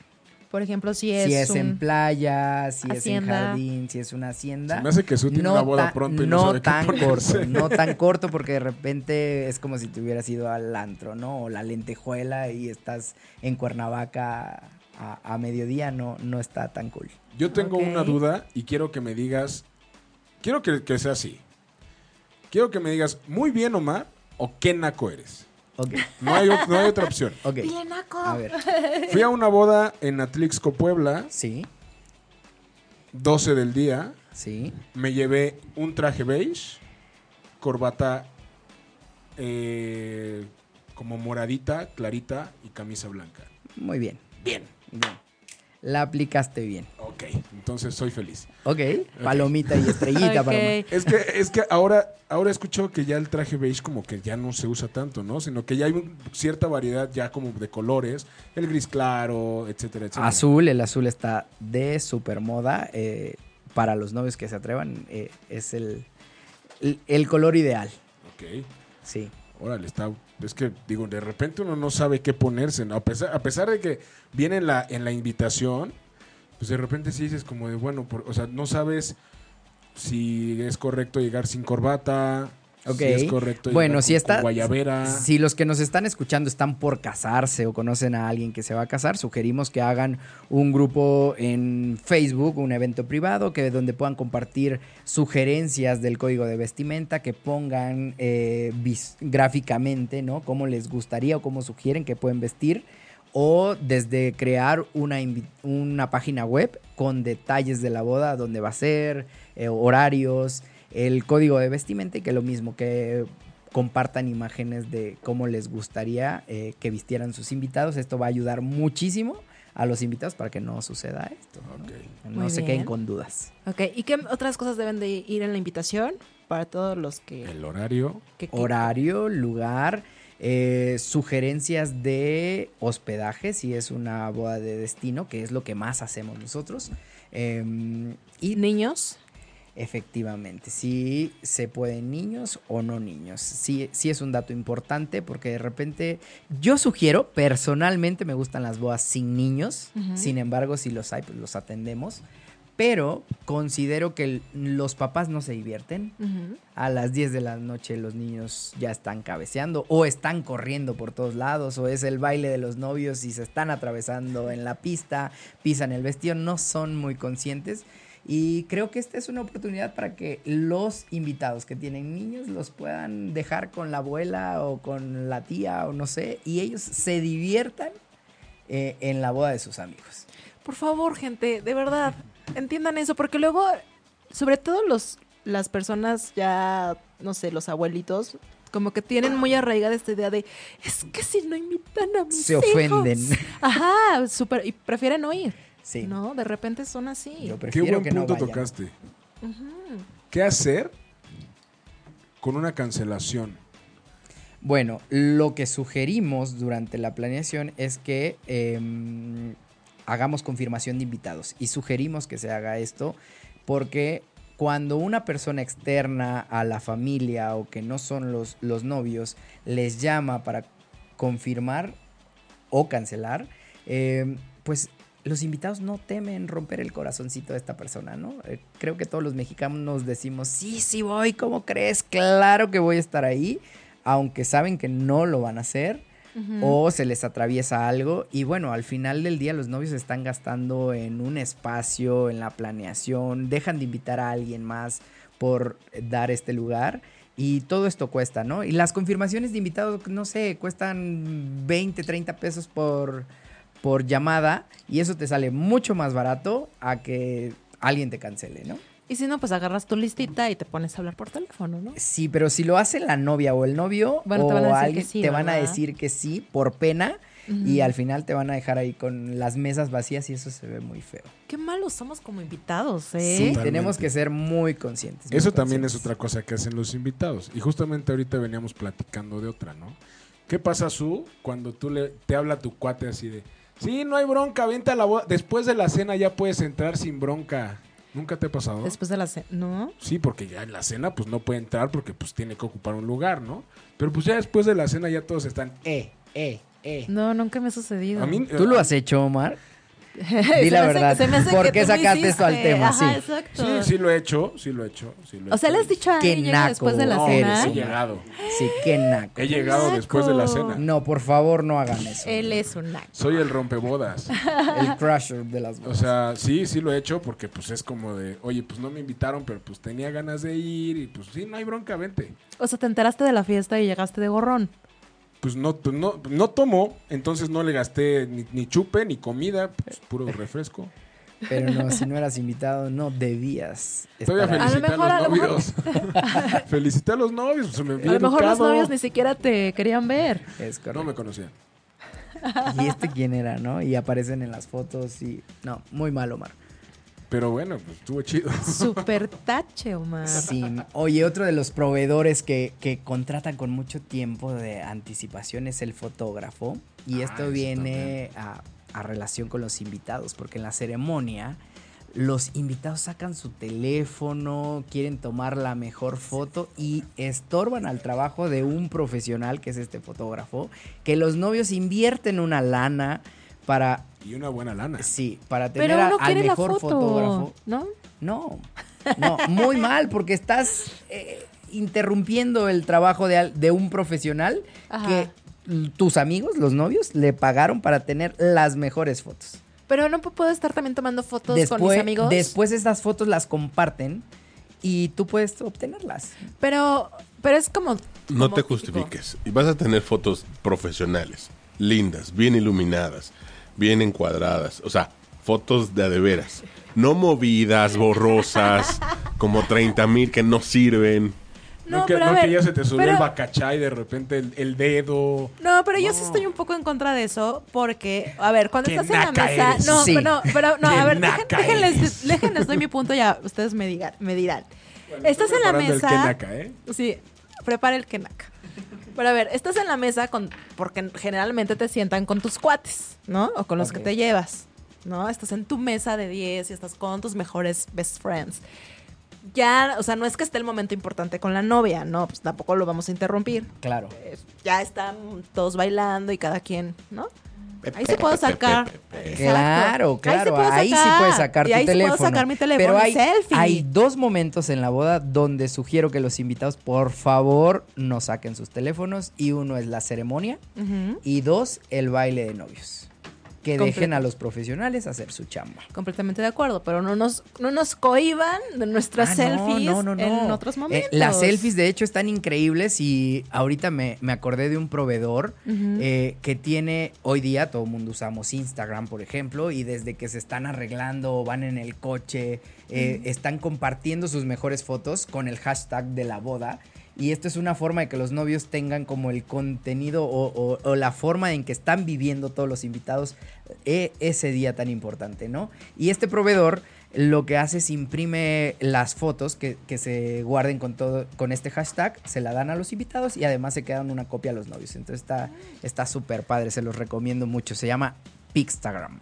Por ejemplo, si es, si es un- en playa, si es en jardín, si es una hacienda. Se me hace que Su tiene una boda pronto y no sabe qué tan ponerse. corto, no tan corto porque de repente es como si te hubieras ido al antro, ¿no? O la lentejuela y estás en Cuernavaca a, a mediodía, no, no está tan cool. Yo tengo una duda y quiero que me digas. Quiero que, que sea así. Quiero que me digas muy bien, Omar, o qué naco eres. Ok, No hay, o- no hay otra opción. ok. Dile, Naco. A ver, Fui a una boda en Atlixco, Puebla, sí, 12 del día. sí. Me llevé un traje beige, corbata eh, como moradita, clarita y camisa blanca. Muy bien, Bien. bien. La aplicaste bien. Entonces soy feliz. Ok, palomita y estrellita Ok. para. Es que, es que ahora, ahora escucho que ya el traje beige como que ya no se usa tanto, ¿no? Sino que ya hay un- cierta variedad ya como de colores, el gris claro, etcétera, etcétera. Azul, el azul está de super moda. eh, para los novios que se atrevan, eh, es el, el, el color ideal. Ok, Sí. órale, está... Es que, digo, de repente uno no sabe qué ponerse, ¿no? A pesar, a pesar de que viene en la, en la invitación, pues de repente sí dices como de, bueno, por- o sea, no sabes si es correcto llegar sin corbata, Ok. si es correcto Bueno, llegar si con- está. con guayabera. Si los que nos están escuchando están por casarse o conocen a alguien que se va a casar, sugerimos que hagan un grupo en Facebook, un evento privado, que donde puedan compartir sugerencias del código de vestimenta, que pongan eh, gráficamente, ¿no? Cómo les gustaría o cómo sugieren que pueden vestir. O desde crear una, una página web con detalles de la boda, dónde va a ser, eh, horarios, el código de vestimenta y que lo mismo, que compartan imágenes de cómo les gustaría eh, que vistieran sus invitados. Esto va a ayudar muchísimo a los invitados para que no suceda esto. ¿no? Se bien. queden con dudas. Ok, ¿y qué otras cosas deben de ir en la invitación para todos los que... El horario. que- que- Horario, lugar, eh, sugerencias de hospedaje, si es una boda de destino, que es lo que más hacemos nosotros. Em, ¿Y niños? Efectivamente, si se pueden niños o no niños. Sí, sí es un dato importante porque de repente yo sugiero, personalmente me gustan las bodas sin niños, sin embargo si los hay pues los atendemos, pero considero que los papás no se divierten. A las 10 de la noche los niños ya están cabeceando o están corriendo por todos lados o es el baile de los novios y se están atravesando en la pista, pisan el vestido, no son muy conscientes. Y creo que esta es una oportunidad para que los invitados que tienen niños los puedan dejar con la abuela o con la tía o no sé, y ellos se diviertan eh, en la boda de sus amigos. Por favor, gente, de verdad, entiendan eso, porque luego, sobre todo los, las personas ya, no sé, los abuelitos, como que tienen muy arraigada esta idea de, es que si no invitan a mis Se hijos". ofenden. Ajá, súper, y prefieren no ir. Sí. ¿No? De repente son así. Yo Qué prefiero buen que no punto vayan. tocaste. ¿Qué hacer con una cancelación? Bueno, lo que sugerimos durante la planeación es que em, hagamos confirmación de invitados y sugerimos que se haga esto porque cuando una persona externa a la familia o que no son los, los novios les llama para confirmar o cancelar, em, pues los invitados no temen romper el corazoncito de esta persona, ¿no? Eh, creo que todos los mexicanos decimos, sí, sí voy, ¿cómo crees? Claro que voy a estar ahí, aunque saben que no lo van a hacer O se les atraviesa algo y bueno, al final del día los novios están gastando en un espacio, en la planeación, dejan de invitar a alguien más por dar este lugar y todo esto cuesta, ¿no? Y las confirmaciones de invitados, no sé, cuestan 20, 30 pesos por, por llamada y eso te sale mucho más barato a que alguien te cancele, ¿no? Y si no, pues agarras tu listita y te pones a hablar por teléfono, ¿no? Sí, pero si lo hace la novia o el novio Bueno, o te alguien, sí, te van a decir que sí por pena y al final te van a dejar ahí con las mesas vacías y eso se ve muy feo. Qué malos somos como invitados, ¿eh? Sí, Totalmente. tenemos que ser muy conscientes. muy Eso también es otra cosa que hacen los invitados. Y justamente ahorita veníamos platicando de otra, ¿no? ¿Qué pasa, Su, cuando tú le, te habla tu cuate así de, sí, no hay bronca, vente a la boda, después de la cena ya puedes entrar sin bronca? ¿Nunca te ha pasado? Después de la cena. ¿No? Sí, porque ya en la cena pues no puede entrar porque pues tiene que ocupar un lugar, ¿no? Pero pues ya después de la cena ya todos están, eh, eh, eh. No, nunca me ha sucedido. A mí, ¿Tú lo has hecho, Omar? Di la verdad. se me hace ¿Por que qué sacaste esto al tema? Ajá, Sí. exacto. Sí, sí lo he hecho, sí lo he hecho. Sí lo he O sea, hecho. le has dicho a Qué después de la No, cena. he llegado. Sí, qué naco. He llegado naco. después de la cena. No, por favor, no hagan eso. Él es un naco. Soy el rompebodas. El crusher de las O sea, sí, sí lo he hecho porque pues es como de, oye, pues no me invitaron, pero pues tenía ganas de ir y pues sí, no hay bronca, vente. O sea, te enteraste de la fiesta y llegaste de gorrón. Pues no, pues, no, no tomo, entonces no le gasté ni, ni chupe ni comida, pues puro refresco. Pero no, si no eras invitado, no debías Todavía estar ahí. A lo felicité a, mejor, a los lo mejor. novios. felicité a los novios, se me A lo mejor los novios ni siquiera te querían ver. Es correcto. No me conocían. ¿Y este quién era, no? Y aparecen en las fotos y... No, muy mal, Omar. Pero bueno, pues estuvo chido. Super tache, Omar. Sí. Oye, otro de los proveedores que, que contratan con mucho tiempo de anticipación es el fotógrafo. Y Ah, esto viene a, a relación con los invitados, porque en la ceremonia los invitados sacan su teléfono, quieren tomar la mejor foto y estorban al trabajo de un profesional, que es este fotógrafo, que los novios invierten una lana para, Y una buena lana. sí, para tener Pero a- uno al quiere la mejor foto, fotógrafo. ¿no? No, no, muy mal, porque estás eh, interrumpiendo el trabajo de, de un profesional Ajá. que tus amigos, los novios, le pagaron para tener las mejores fotos. Pero no puedo estar también tomando fotos con mis amigos. después estas fotos las comparten y tú puedes obtenerlas. Pero, pero es como. No como te justifiques. Y vas a tener fotos profesionales, lindas, bien iluminadas, bien encuadradas. O sea, fotos de a de veras. No movidas, borrosas, como 30 mil que no sirven. No, No, que, pero no que ya se te subió pero- el bacachá y de repente el, el dedo. No, pero yo sí estoy un poco en contra de eso porque, a ver, cuando estás en la mesa, eres. no, Sí. pero no, pero no, a ver, dejen- déjenles, déjenles doy mi punto ya, ustedes me digan, me dirán. Bueno, estás en la el mesa, qué naca, ¿eh? sí, prepara el kenaca. Pero a ver, estás en la mesa con, porque generalmente te sientan con tus cuates, ¿no? O con los que te llevas, ¿no? Estás en tu mesa de 10 y estás con tus mejores best friends. Ya, o sea, no es que esté el momento importante con la novia, no, pues tampoco lo vamos a interrumpir. Claro. Eh, ya están todos bailando y cada quien, ¿no? Ahí sí puedo sacar. Claro, claro. Ahí sí, puedes sacar y tu ahí teléfono. Sí puedo sacar mi teléfono. Pero hay, selfie. hay dos momentos en la boda donde sugiero que los invitados, por favor, no saquen sus teléfonos. Y uno es la ceremonia. Y dos, el baile de novios. Que dejen a los profesionales hacer su chamba. Completamente de acuerdo, pero no nos, no nos cohiban de nuestras Ah, selfies no, no, no. en otros Eh, momentos. las selfies, de hecho, están increíbles y ahorita me, me acordé de un proveedor eh, que tiene, hoy día todo el mundo usamos Instagram, por ejemplo, y desde que se están arreglando, van en el coche, eh, están compartiendo sus mejores fotos con el hashtag de la boda. Y esto es una forma de que los novios tengan como el contenido o, o- o la forma en que están viviendo todos los invitados eh, ese día tan importante, ¿no? Y este proveedor lo que hace es imprime las fotos que, que se guarden con todo con este hashtag, se la dan a los invitados y además se quedan una copia a los novios. Entonces está está súper padre, se los recomiendo mucho. Se llama Pixtagram.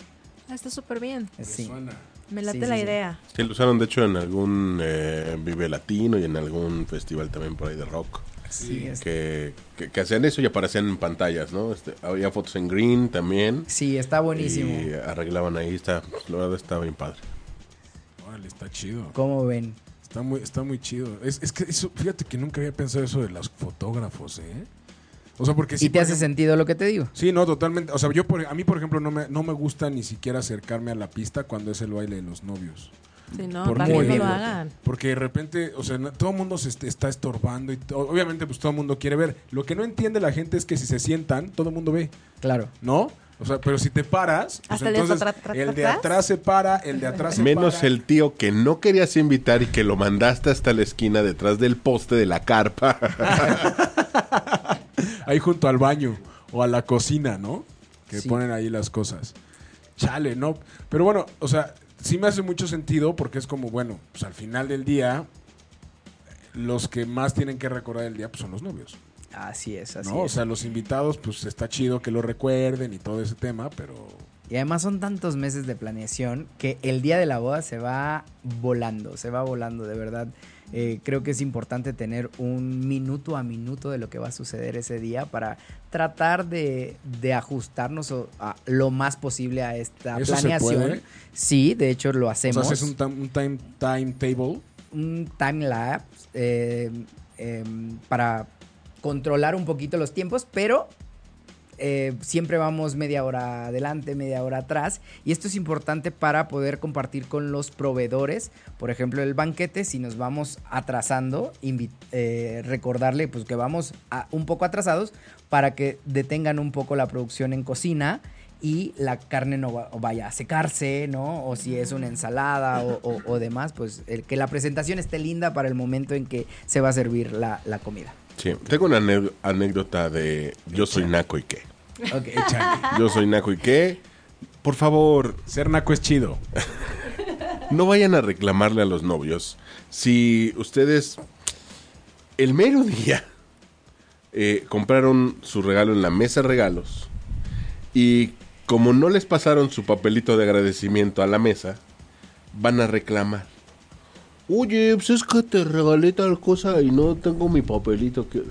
Ah, Está súper bien. Me Sí. suena. Me late Sí, la sí. idea. Sí, lo usaron de hecho en algún eh, Vive Latino y en algún festival también por ahí de rock. Sí, es- Que, que, que hacían eso y aparecían en pantallas, ¿no? Este, había fotos en green también. sí, está buenísimo. Y arreglaban ahí, está, la verdad está bien padre. Órale, está chido. ¿Cómo ven? Está muy, está muy chido. Es, es que eso, fíjate que nunca había pensado eso de los fotógrafos, ¿eh? O sea, porque sí. ¿Y te hace ejemplo- sentido lo que te digo? Sí, no, totalmente. O sea, yo por, a mí, por ejemplo, no me, no me gusta ni siquiera acercarme a la pista cuando es el baile de los novios. Sí, no, ¿Por para que Muy no lo hagan. Porque de repente, o sea, todo el mundo se est- está estorbando y to- obviamente pues todo el mundo quiere ver. Lo que no entiende la gente es que si se sientan, todo el mundo ve, Claro. ¿no? O sea, pero si te paras, pues Hasta el de entonces el de atrás. atrás se para, el de atrás se Menos para. el tío que no querías invitar y que lo mandaste hasta la esquina detrás del poste de la carpa. ahí junto al baño o a la cocina, ¿no? Que Sí. ponen ahí las cosas. Chale, ¿no? Pero bueno, o sea, sí me hace mucho sentido porque es como, bueno, pues al final del día, los que más tienen que recordar el día pues, son los novios. Así es, así ¿no? O es. sea, los invitados, pues está chido que lo recuerden y todo ese tema, pero Y además son tantos meses de planeación que el día de la boda se va volando, se va volando, de verdad. Eh, creo que es importante tener un minuto a minuto de lo que va a suceder ese día para tratar de, de ajustarnos o- a lo más posible a esta ¿Eso se planeación. puede? Sí, de hecho lo O hacemos. sea, haces un, un time, timetable. un time lapse eh, em, para controlar un poquito los tiempos, pero eh, siempre vamos media hora adelante, media hora atrás. Y esto es importante para poder compartir con los proveedores. Por ejemplo, el banquete, si nos vamos atrasando, eh, recordarle pues, que vamos a- un poco atrasados para que detengan un poco la producción en cocina y la carne no va- vaya a secarse, ¿no? O si es una ensalada o, o- o demás, pues el- que la presentación esté linda para el momento en que se va a servir la, la comida. Sí, tengo una anécdota de yo soy naco y qué. Ok. Yo soy naco y qué. Por favor, Ser naco es chido. no vayan a reclamarle a los novios si ustedes el mero día eh, compraron su regalo en la mesa de regalos y como no les pasaron su papelito de agradecimiento a la mesa, van a reclamar. Oye, pues es que te regalé tal cosa y no tengo mi papelito. Que...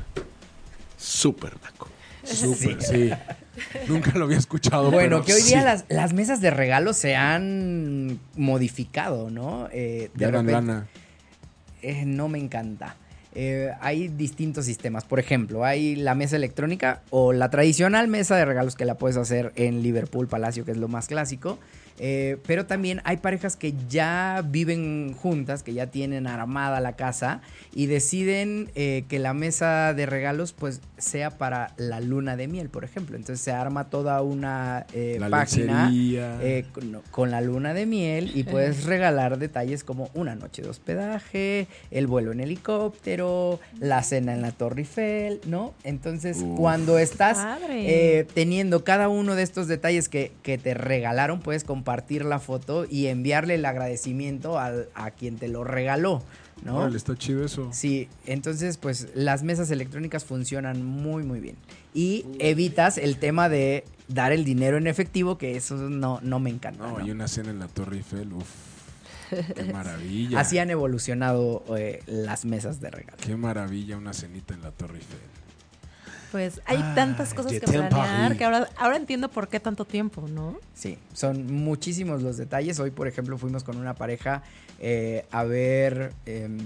Súper naco. Súper, sí. Nunca lo había escuchado. Bueno, pero que hoy día sí. las, las mesas de regalo se han modificado, ¿no? Eh, de Ganan repente- lana. eh, no me encanta. Eh, hay distintos sistemas. Por ejemplo, hay la mesa electrónica o la tradicional mesa de regalos que la puedes hacer en Liverpool Palacio, que es lo más clásico. Eh, pero también hay parejas que ya viven juntas, que ya tienen armada la casa y deciden eh, que la mesa de regalos pues sea para la luna de miel, por ejemplo. Entonces se arma toda una eh, La página eh, con, con la luna de miel y puedes regalar detalles como una noche de hospedaje, el vuelo en helicóptero, la cena en la Torre Eiffel, ¿no? Entonces, Uf. cuando estás eh, teniendo cada uno de estos detalles que, que te regalaron, puedes compartir la foto y enviarle el agradecimiento al- a quien te lo regaló, ¿no? Está chido eso. Sí, entonces pues las mesas electrónicas funcionan muy muy bien. Y evitas el tema de dar el dinero en efectivo, que eso no, no me encanta. No, ¿no? y una cena en la Torre Eiffel, uf. Qué maravilla. Así han evolucionado eh, las mesas de regalo. Qué maravilla una cenita en la Torre Eiffel. Pues hay Ah, tantas cosas de que planear que ahora, ahora entiendo por qué tanto tiempo, ¿no? Sí, son muchísimos los detalles. Hoy, por ejemplo, fuimos con una pareja eh, a ver em,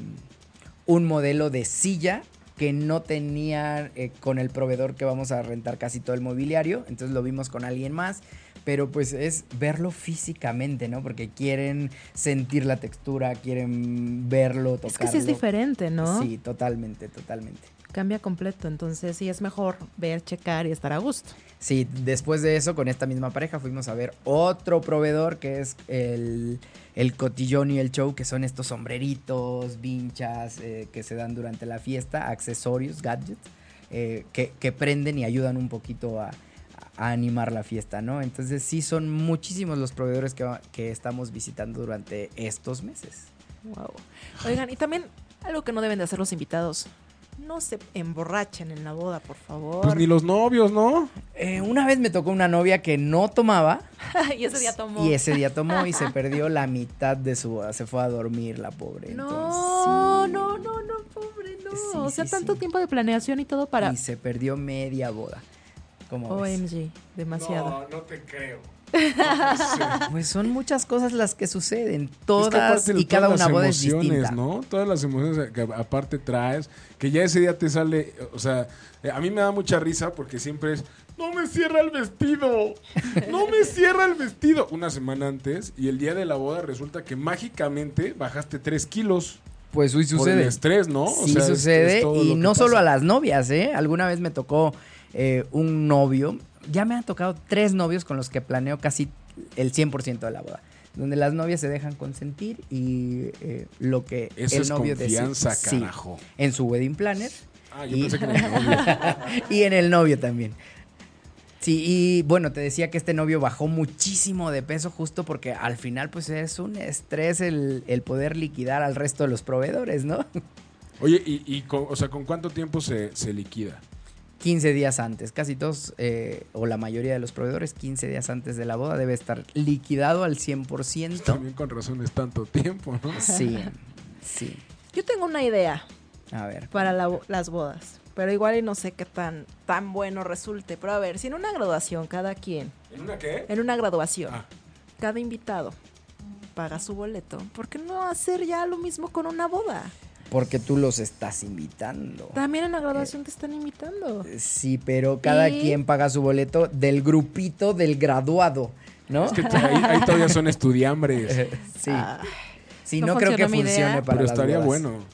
un modelo de silla que no tenía eh, con el proveedor que vamos a rentar casi todo el mobiliario. Entonces lo vimos con alguien más. Pero pues es verlo físicamente, ¿no? Porque quieren sentir la textura, quieren verlo, tocarlo. Es que sí es diferente, ¿no? Sí, totalmente, totalmente. Cambia completo, entonces sí es mejor ver, checar y estar a gusto. Sí, después de eso, con esta misma pareja, fuimos a ver otro proveedor que es el, el cotillón y el show, que son estos sombreritos, vinchas eh, que se dan durante la fiesta, accesorios, gadgets, eh, que, que prenden y ayudan un poquito a, a animar la fiesta, ¿no? Entonces sí son muchísimos los proveedores que, que estamos visitando durante estos meses. Wow. Oigan, y también algo que no deben de hacer los invitados. No se emborrachen en la boda, por favor. Pues ni los novios, ¿no? Eh, una vez me tocó una novia que no tomaba. y ese día tomó. Y ese día tomó y se perdió la mitad de su boda. Se fue a dormir la pobre. No, Entonces, sí. no, no, no, pobre, no. Sí, o sea, sí, tanto sí. tiempo de planeación y todo para. Y se perdió media boda. ¿Cómo ves? OMG, demasiado. No, no te creo. Pues son muchas cosas las que suceden. Es que Todas aparte de y cada todas una las boda es emociones, distinta. ¿no? Todas las emociones que aparte traes, que ya ese día te sale, o sea, eh, a mí me da mucha risa porque siempre es, no me cierra el vestido, no me cierra el vestido. Una semana antes y el día de la boda resulta que mágicamente bajaste tres kilos Pues por el sucede. estrés, ¿no? O Sí sea, es- sucede es y que no solo a las novias, ¿eh? Alguna vez me tocó eh, un novio. Ya me han tocado tres novios con los que planeo casi el 100% de la boda. Donde las novias se dejan consentir y eh, lo que Eso el es novio decide. confianza, Sí, carajo. en su wedding planner Ah, yo Y- pensé que era el novio. y en el novio también. Sí, y bueno, te decía que este novio bajó muchísimo de peso justo porque al final pues es un estrés el, el poder liquidar al resto de los proveedores, ¿no? Oye, y, y con, o sea, ¿con cuánto tiempo se, se liquida? 15 días antes. Casi todos, eh, o la mayoría de los proveedores, 15 días antes de la boda debe estar liquidado al 100%. También con razón es tanto tiempo, ¿no? Sí, sí. Yo tengo una idea A ver. para la- las bodas, pero igual y no sé qué tan, tan bueno resulte. Pero a ver, si en una graduación cada quien, ¿En una qué? en una graduación, Ah. cada invitado paga su boleto, ¿por qué no hacer ya lo mismo con una boda? Porque tú los estás invitando. También en la graduación te están invitando. Sí, pero cada Y- quien paga su boleto del grupito del graduado, ¿no? Es que ahí, ahí todavía son estudiambres. sí. Ah, sí, no no, creo que funcionó mi idea. funcione para Pero estaría bueno.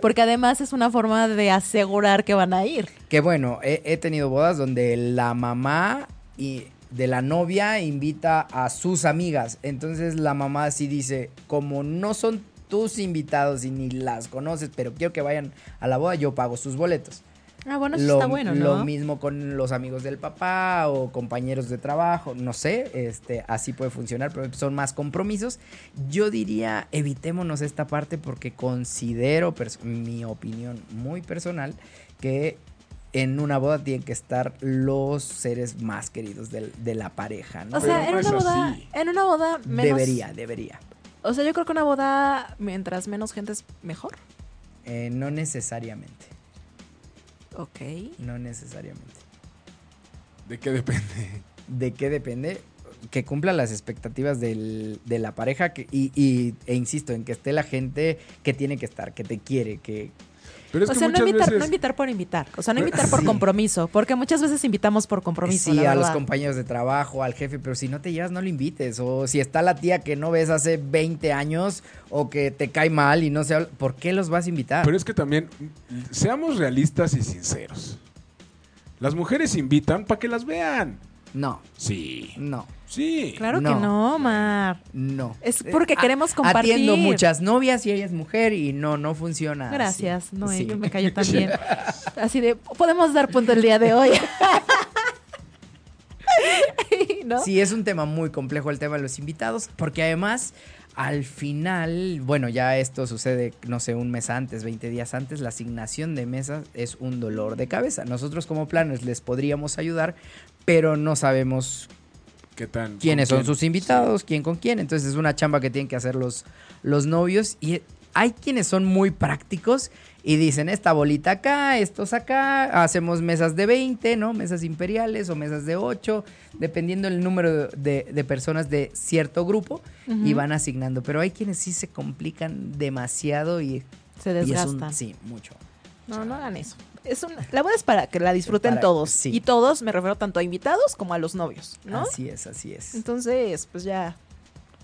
porque además es una forma de asegurar que van a ir. Que bueno, he, he tenido bodas donde la mamá y de la novia invita a sus amigas. Entonces la mamá sí dice, como no son tus invitados y ni las conoces, pero quiero que vayan a la boda, yo pago sus boletos. Ah, bueno, eso lo, está bueno, ¿no? lo mismo con los amigos del papá o compañeros de trabajo, no sé, este, así puede funcionar, pero son más compromisos. Yo diría, evitémonos esta parte porque considero, mi opinión muy personal, que en una boda tienen que estar los seres más queridos del- de, la pareja, ¿no? O sea, en una boda, en una boda menos... debería, debería. O sea, yo creo que una boda, mientras menos gente es mejor. Eh, no necesariamente, Ok. no necesariamente. ¿De qué depende? ¿De qué depende? Que cumpla las expectativas del- de la pareja que- y, y- e insisto en que esté la gente que tiene que estar, que te quiere, que... Pero es o que sea, no invitar, veces... no invitar por invitar. O sea, no invitar por Sí. compromiso. Porque muchas veces invitamos por compromiso. sí, la a los compañeros de trabajo, al jefe, pero si no te llevas no lo invites. O si está la tía que no ves hace 20 años o que te cae mal y no se habla, ¿por qué los vas a invitar? Pero es que también, seamos realistas y sinceros. Las mujeres invitan para que las vean. No, Sí. no, Sí. Claro que No. Mar. no. Es porque Eh, queremos a- compartir. Atiendo muchas novias y ella es mujer y no, no funciona. así. Gracias, no, Sí. me cayó tan bien. Así de, podemos dar punto el día de hoy. ¿No? Sí, es un tema muy complejo el tema de los invitados, porque además, al final, bueno, ya esto sucede, no sé, un mes antes, 20 días antes, la asignación de mesas es un dolor de cabeza. Nosotros como planes les podríamos ayudar, pero no sabemos ¿Qué tan? quiénes son quién? sus invitados, quién con quién. Entonces es una chamba que tienen que hacer los, los novios. Y hay quienes son muy prácticos y dicen, esta bolita acá, estos acá, hacemos mesas de 20, ¿no? Mesas imperiales o mesas de 8, dependiendo el número de, de personas de cierto grupo, y van asignando. Pero hay quienes sí se complican demasiado y, Se y es desgastan. un... Sí, mucho. No, no hagan eso. Es una, la boda es para que la disfruten Para- todos. sí. Y todos, me refiero tanto a invitados como a los novios, ¿no? Así es, así es. Entonces, pues ya.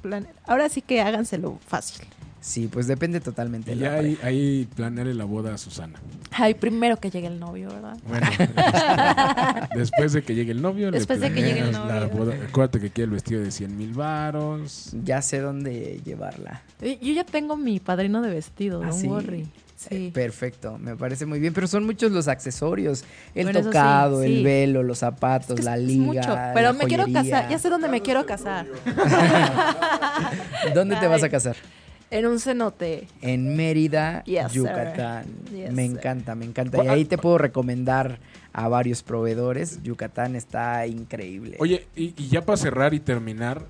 plane- Ahora sí que háganselo fácil. Sí, pues depende totalmente Y de la ya ahí planearle la boda a Susana. Ay, primero que llegue el novio, ¿verdad? Bueno, después de que llegue el novio, le Después de que llegue el la novio. boda. Acuérdate que quiere el vestido de 100 mil varos. Ya sé dónde llevarla. Yo ya tengo mi padrino de vestido, ¿Ah, no sí? worry. Eh, Sí. Perfecto, me parece muy bien, pero son muchos los accesorios, el Bueno, eso sí, tocado, sí. el velo, los zapatos, Es que la es liga, mucho. la Pero me quiero casar. Ya sé dónde me quiero casar. ¿Dónde te vas a casar? En un cenote. En Mérida, Yes. Yucatán. Yes, me encanta, me encanta. Y ahí te puedo recomendar a varios proveedores. Yucatán está increíble. Oye, y, y ya para cerrar y terminar,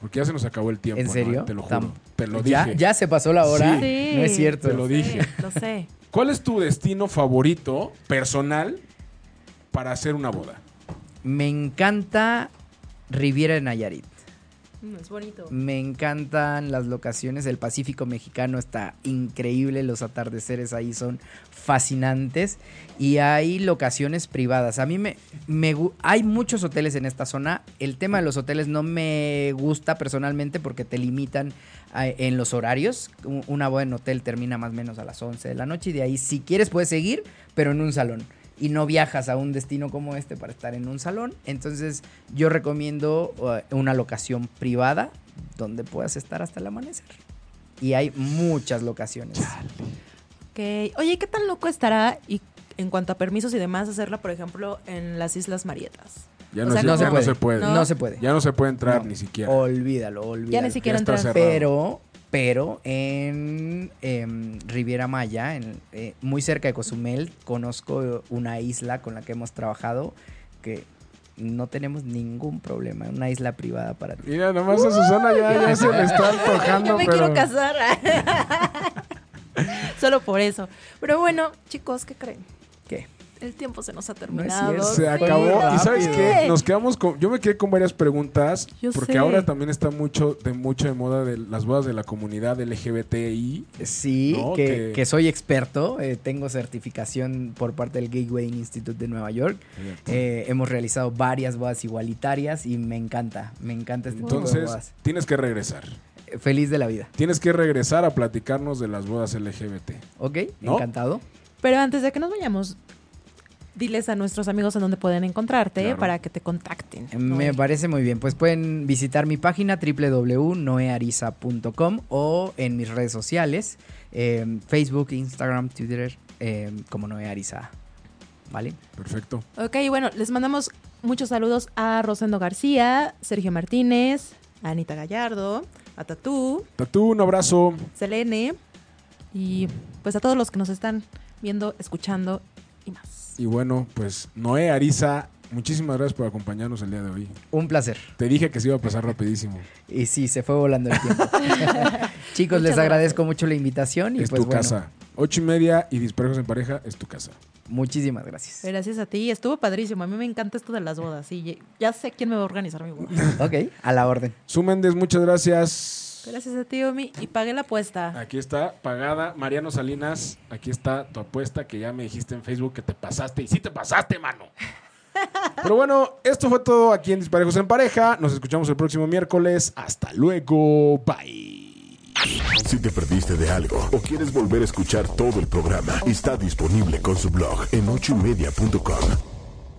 porque ya se nos acabó el tiempo. ¿En ¿no? serio? Te lo juro. Tam- Te lo ¿Ya, dije. ya se pasó la hora. Sí. No es cierto. Te lo dije. Sí, lo sé. ¿Cuál es tu destino favorito personal para hacer una boda? Me encanta Riviera de Nayarit. Mm, Es bonito. Me encantan las locaciones. El Pacífico mexicano está increíble. Los atardeceres ahí son fascinantes. Y hay locaciones privadas. A mí me, me hay muchos hoteles en esta zona. El tema de los hoteles no me gusta personalmente porque te limitan a- en los horarios. Una en hotel termina más o menos a las 11 de la noche. Y de ahí, si quieres, puedes seguir, pero en un salón. Y no viajas a un destino como este para estar en un salón. Entonces, yo recomiendo uh, una locación privada donde puedas estar hasta el amanecer. Y hay muchas locaciones. Ok. Oye, ¿qué tan loco estará y en cuanto a permisos y demás hacerla, por ejemplo, en las Islas Marietas? Ya O no, sea, se, no ya se no puede. se puede. No. No se puede. Ya no se puede entrar No. ni siquiera. Olvídalo, olvídalo. Ya ni siquiera entrar. Pero pero en em, Riviera Maya, en, eh, muy cerca de Cozumel, conozco una isla con la que hemos trabajado que no tenemos ningún problema, una isla privada para ti. Mira, nomás a Susana ya, ya se le está antojando, Yo me pero... quiero casar. Solo por eso. Pero bueno, chicos, ¿qué creen? El tiempo se nos ha es terminado. cierto. Se acabó. ¿Y sabes qué? Nos quedamos con. Yo me quedé con varias preguntas. Yo porque sé. ahora también está mucho de mucho de moda de las bodas de la comunidad LGBTI. Sí, No, que, que- que soy experto, eh, tengo certificación por parte del Gateway Institute de Nueva York. Eh, hemos realizado varias bodas igualitarias y me encanta, me encanta este tipo de Entonces, bodas. tienes que regresar. Eh, Feliz de la vida, Tienes que regresar a platicarnos de las bodas LGBT. ¿ok? ¿No? Encantado. Pero antes de que nos vayamos, diles a nuestros amigos en dónde pueden encontrarte Claro. para que te contacten. Me Noel. parece muy bien. Pues pueden visitar mi página www.noeariza.com o en mis redes sociales, eh, Facebook, Instagram, Twitter, eh, como Noé Ariza. ¿Vale? Perfecto. Ok, bueno, les mandamos muchos saludos a Rosendo García, Sergio Martínez, a Anita Gallardo, a Tatú, Tatú, un abrazo. Selene y pues a todos los que nos están viendo, escuchando y más. Y bueno, pues Noé Ariza, muchísimas gracias por acompañarnos el día de hoy. Un placer. Te dije que se iba a pasar rapidísimo. Y sí, se fue volando el tiempo. Chicos, Muchas les agradezco mucho la invitación y es pues tu bueno, casa. Ocho y media y disparejos en pareja es tu casa. muchísimas gracias. Gracias a ti, estuvo padrísimo. A mí me encanta esto de las bodas y ya sé quién me va a organizar mi boda. Ok, a la orden. Su Méndez, muchas gracias. Gracias a ti, Omi, y pagué la apuesta. Aquí está, pagada. Mariano Salinas, aquí está tu apuesta que ya me dijiste en Facebook que te pasaste. Y sí te pasaste, mano. Pero bueno, esto fue todo aquí en Disparejos en Pareja. Nos escuchamos el próximo miércoles. Hasta luego. Bye. Si te perdiste de algo o quieres volver a escuchar todo el programa, está disponible con su blog en ochoymedia.com.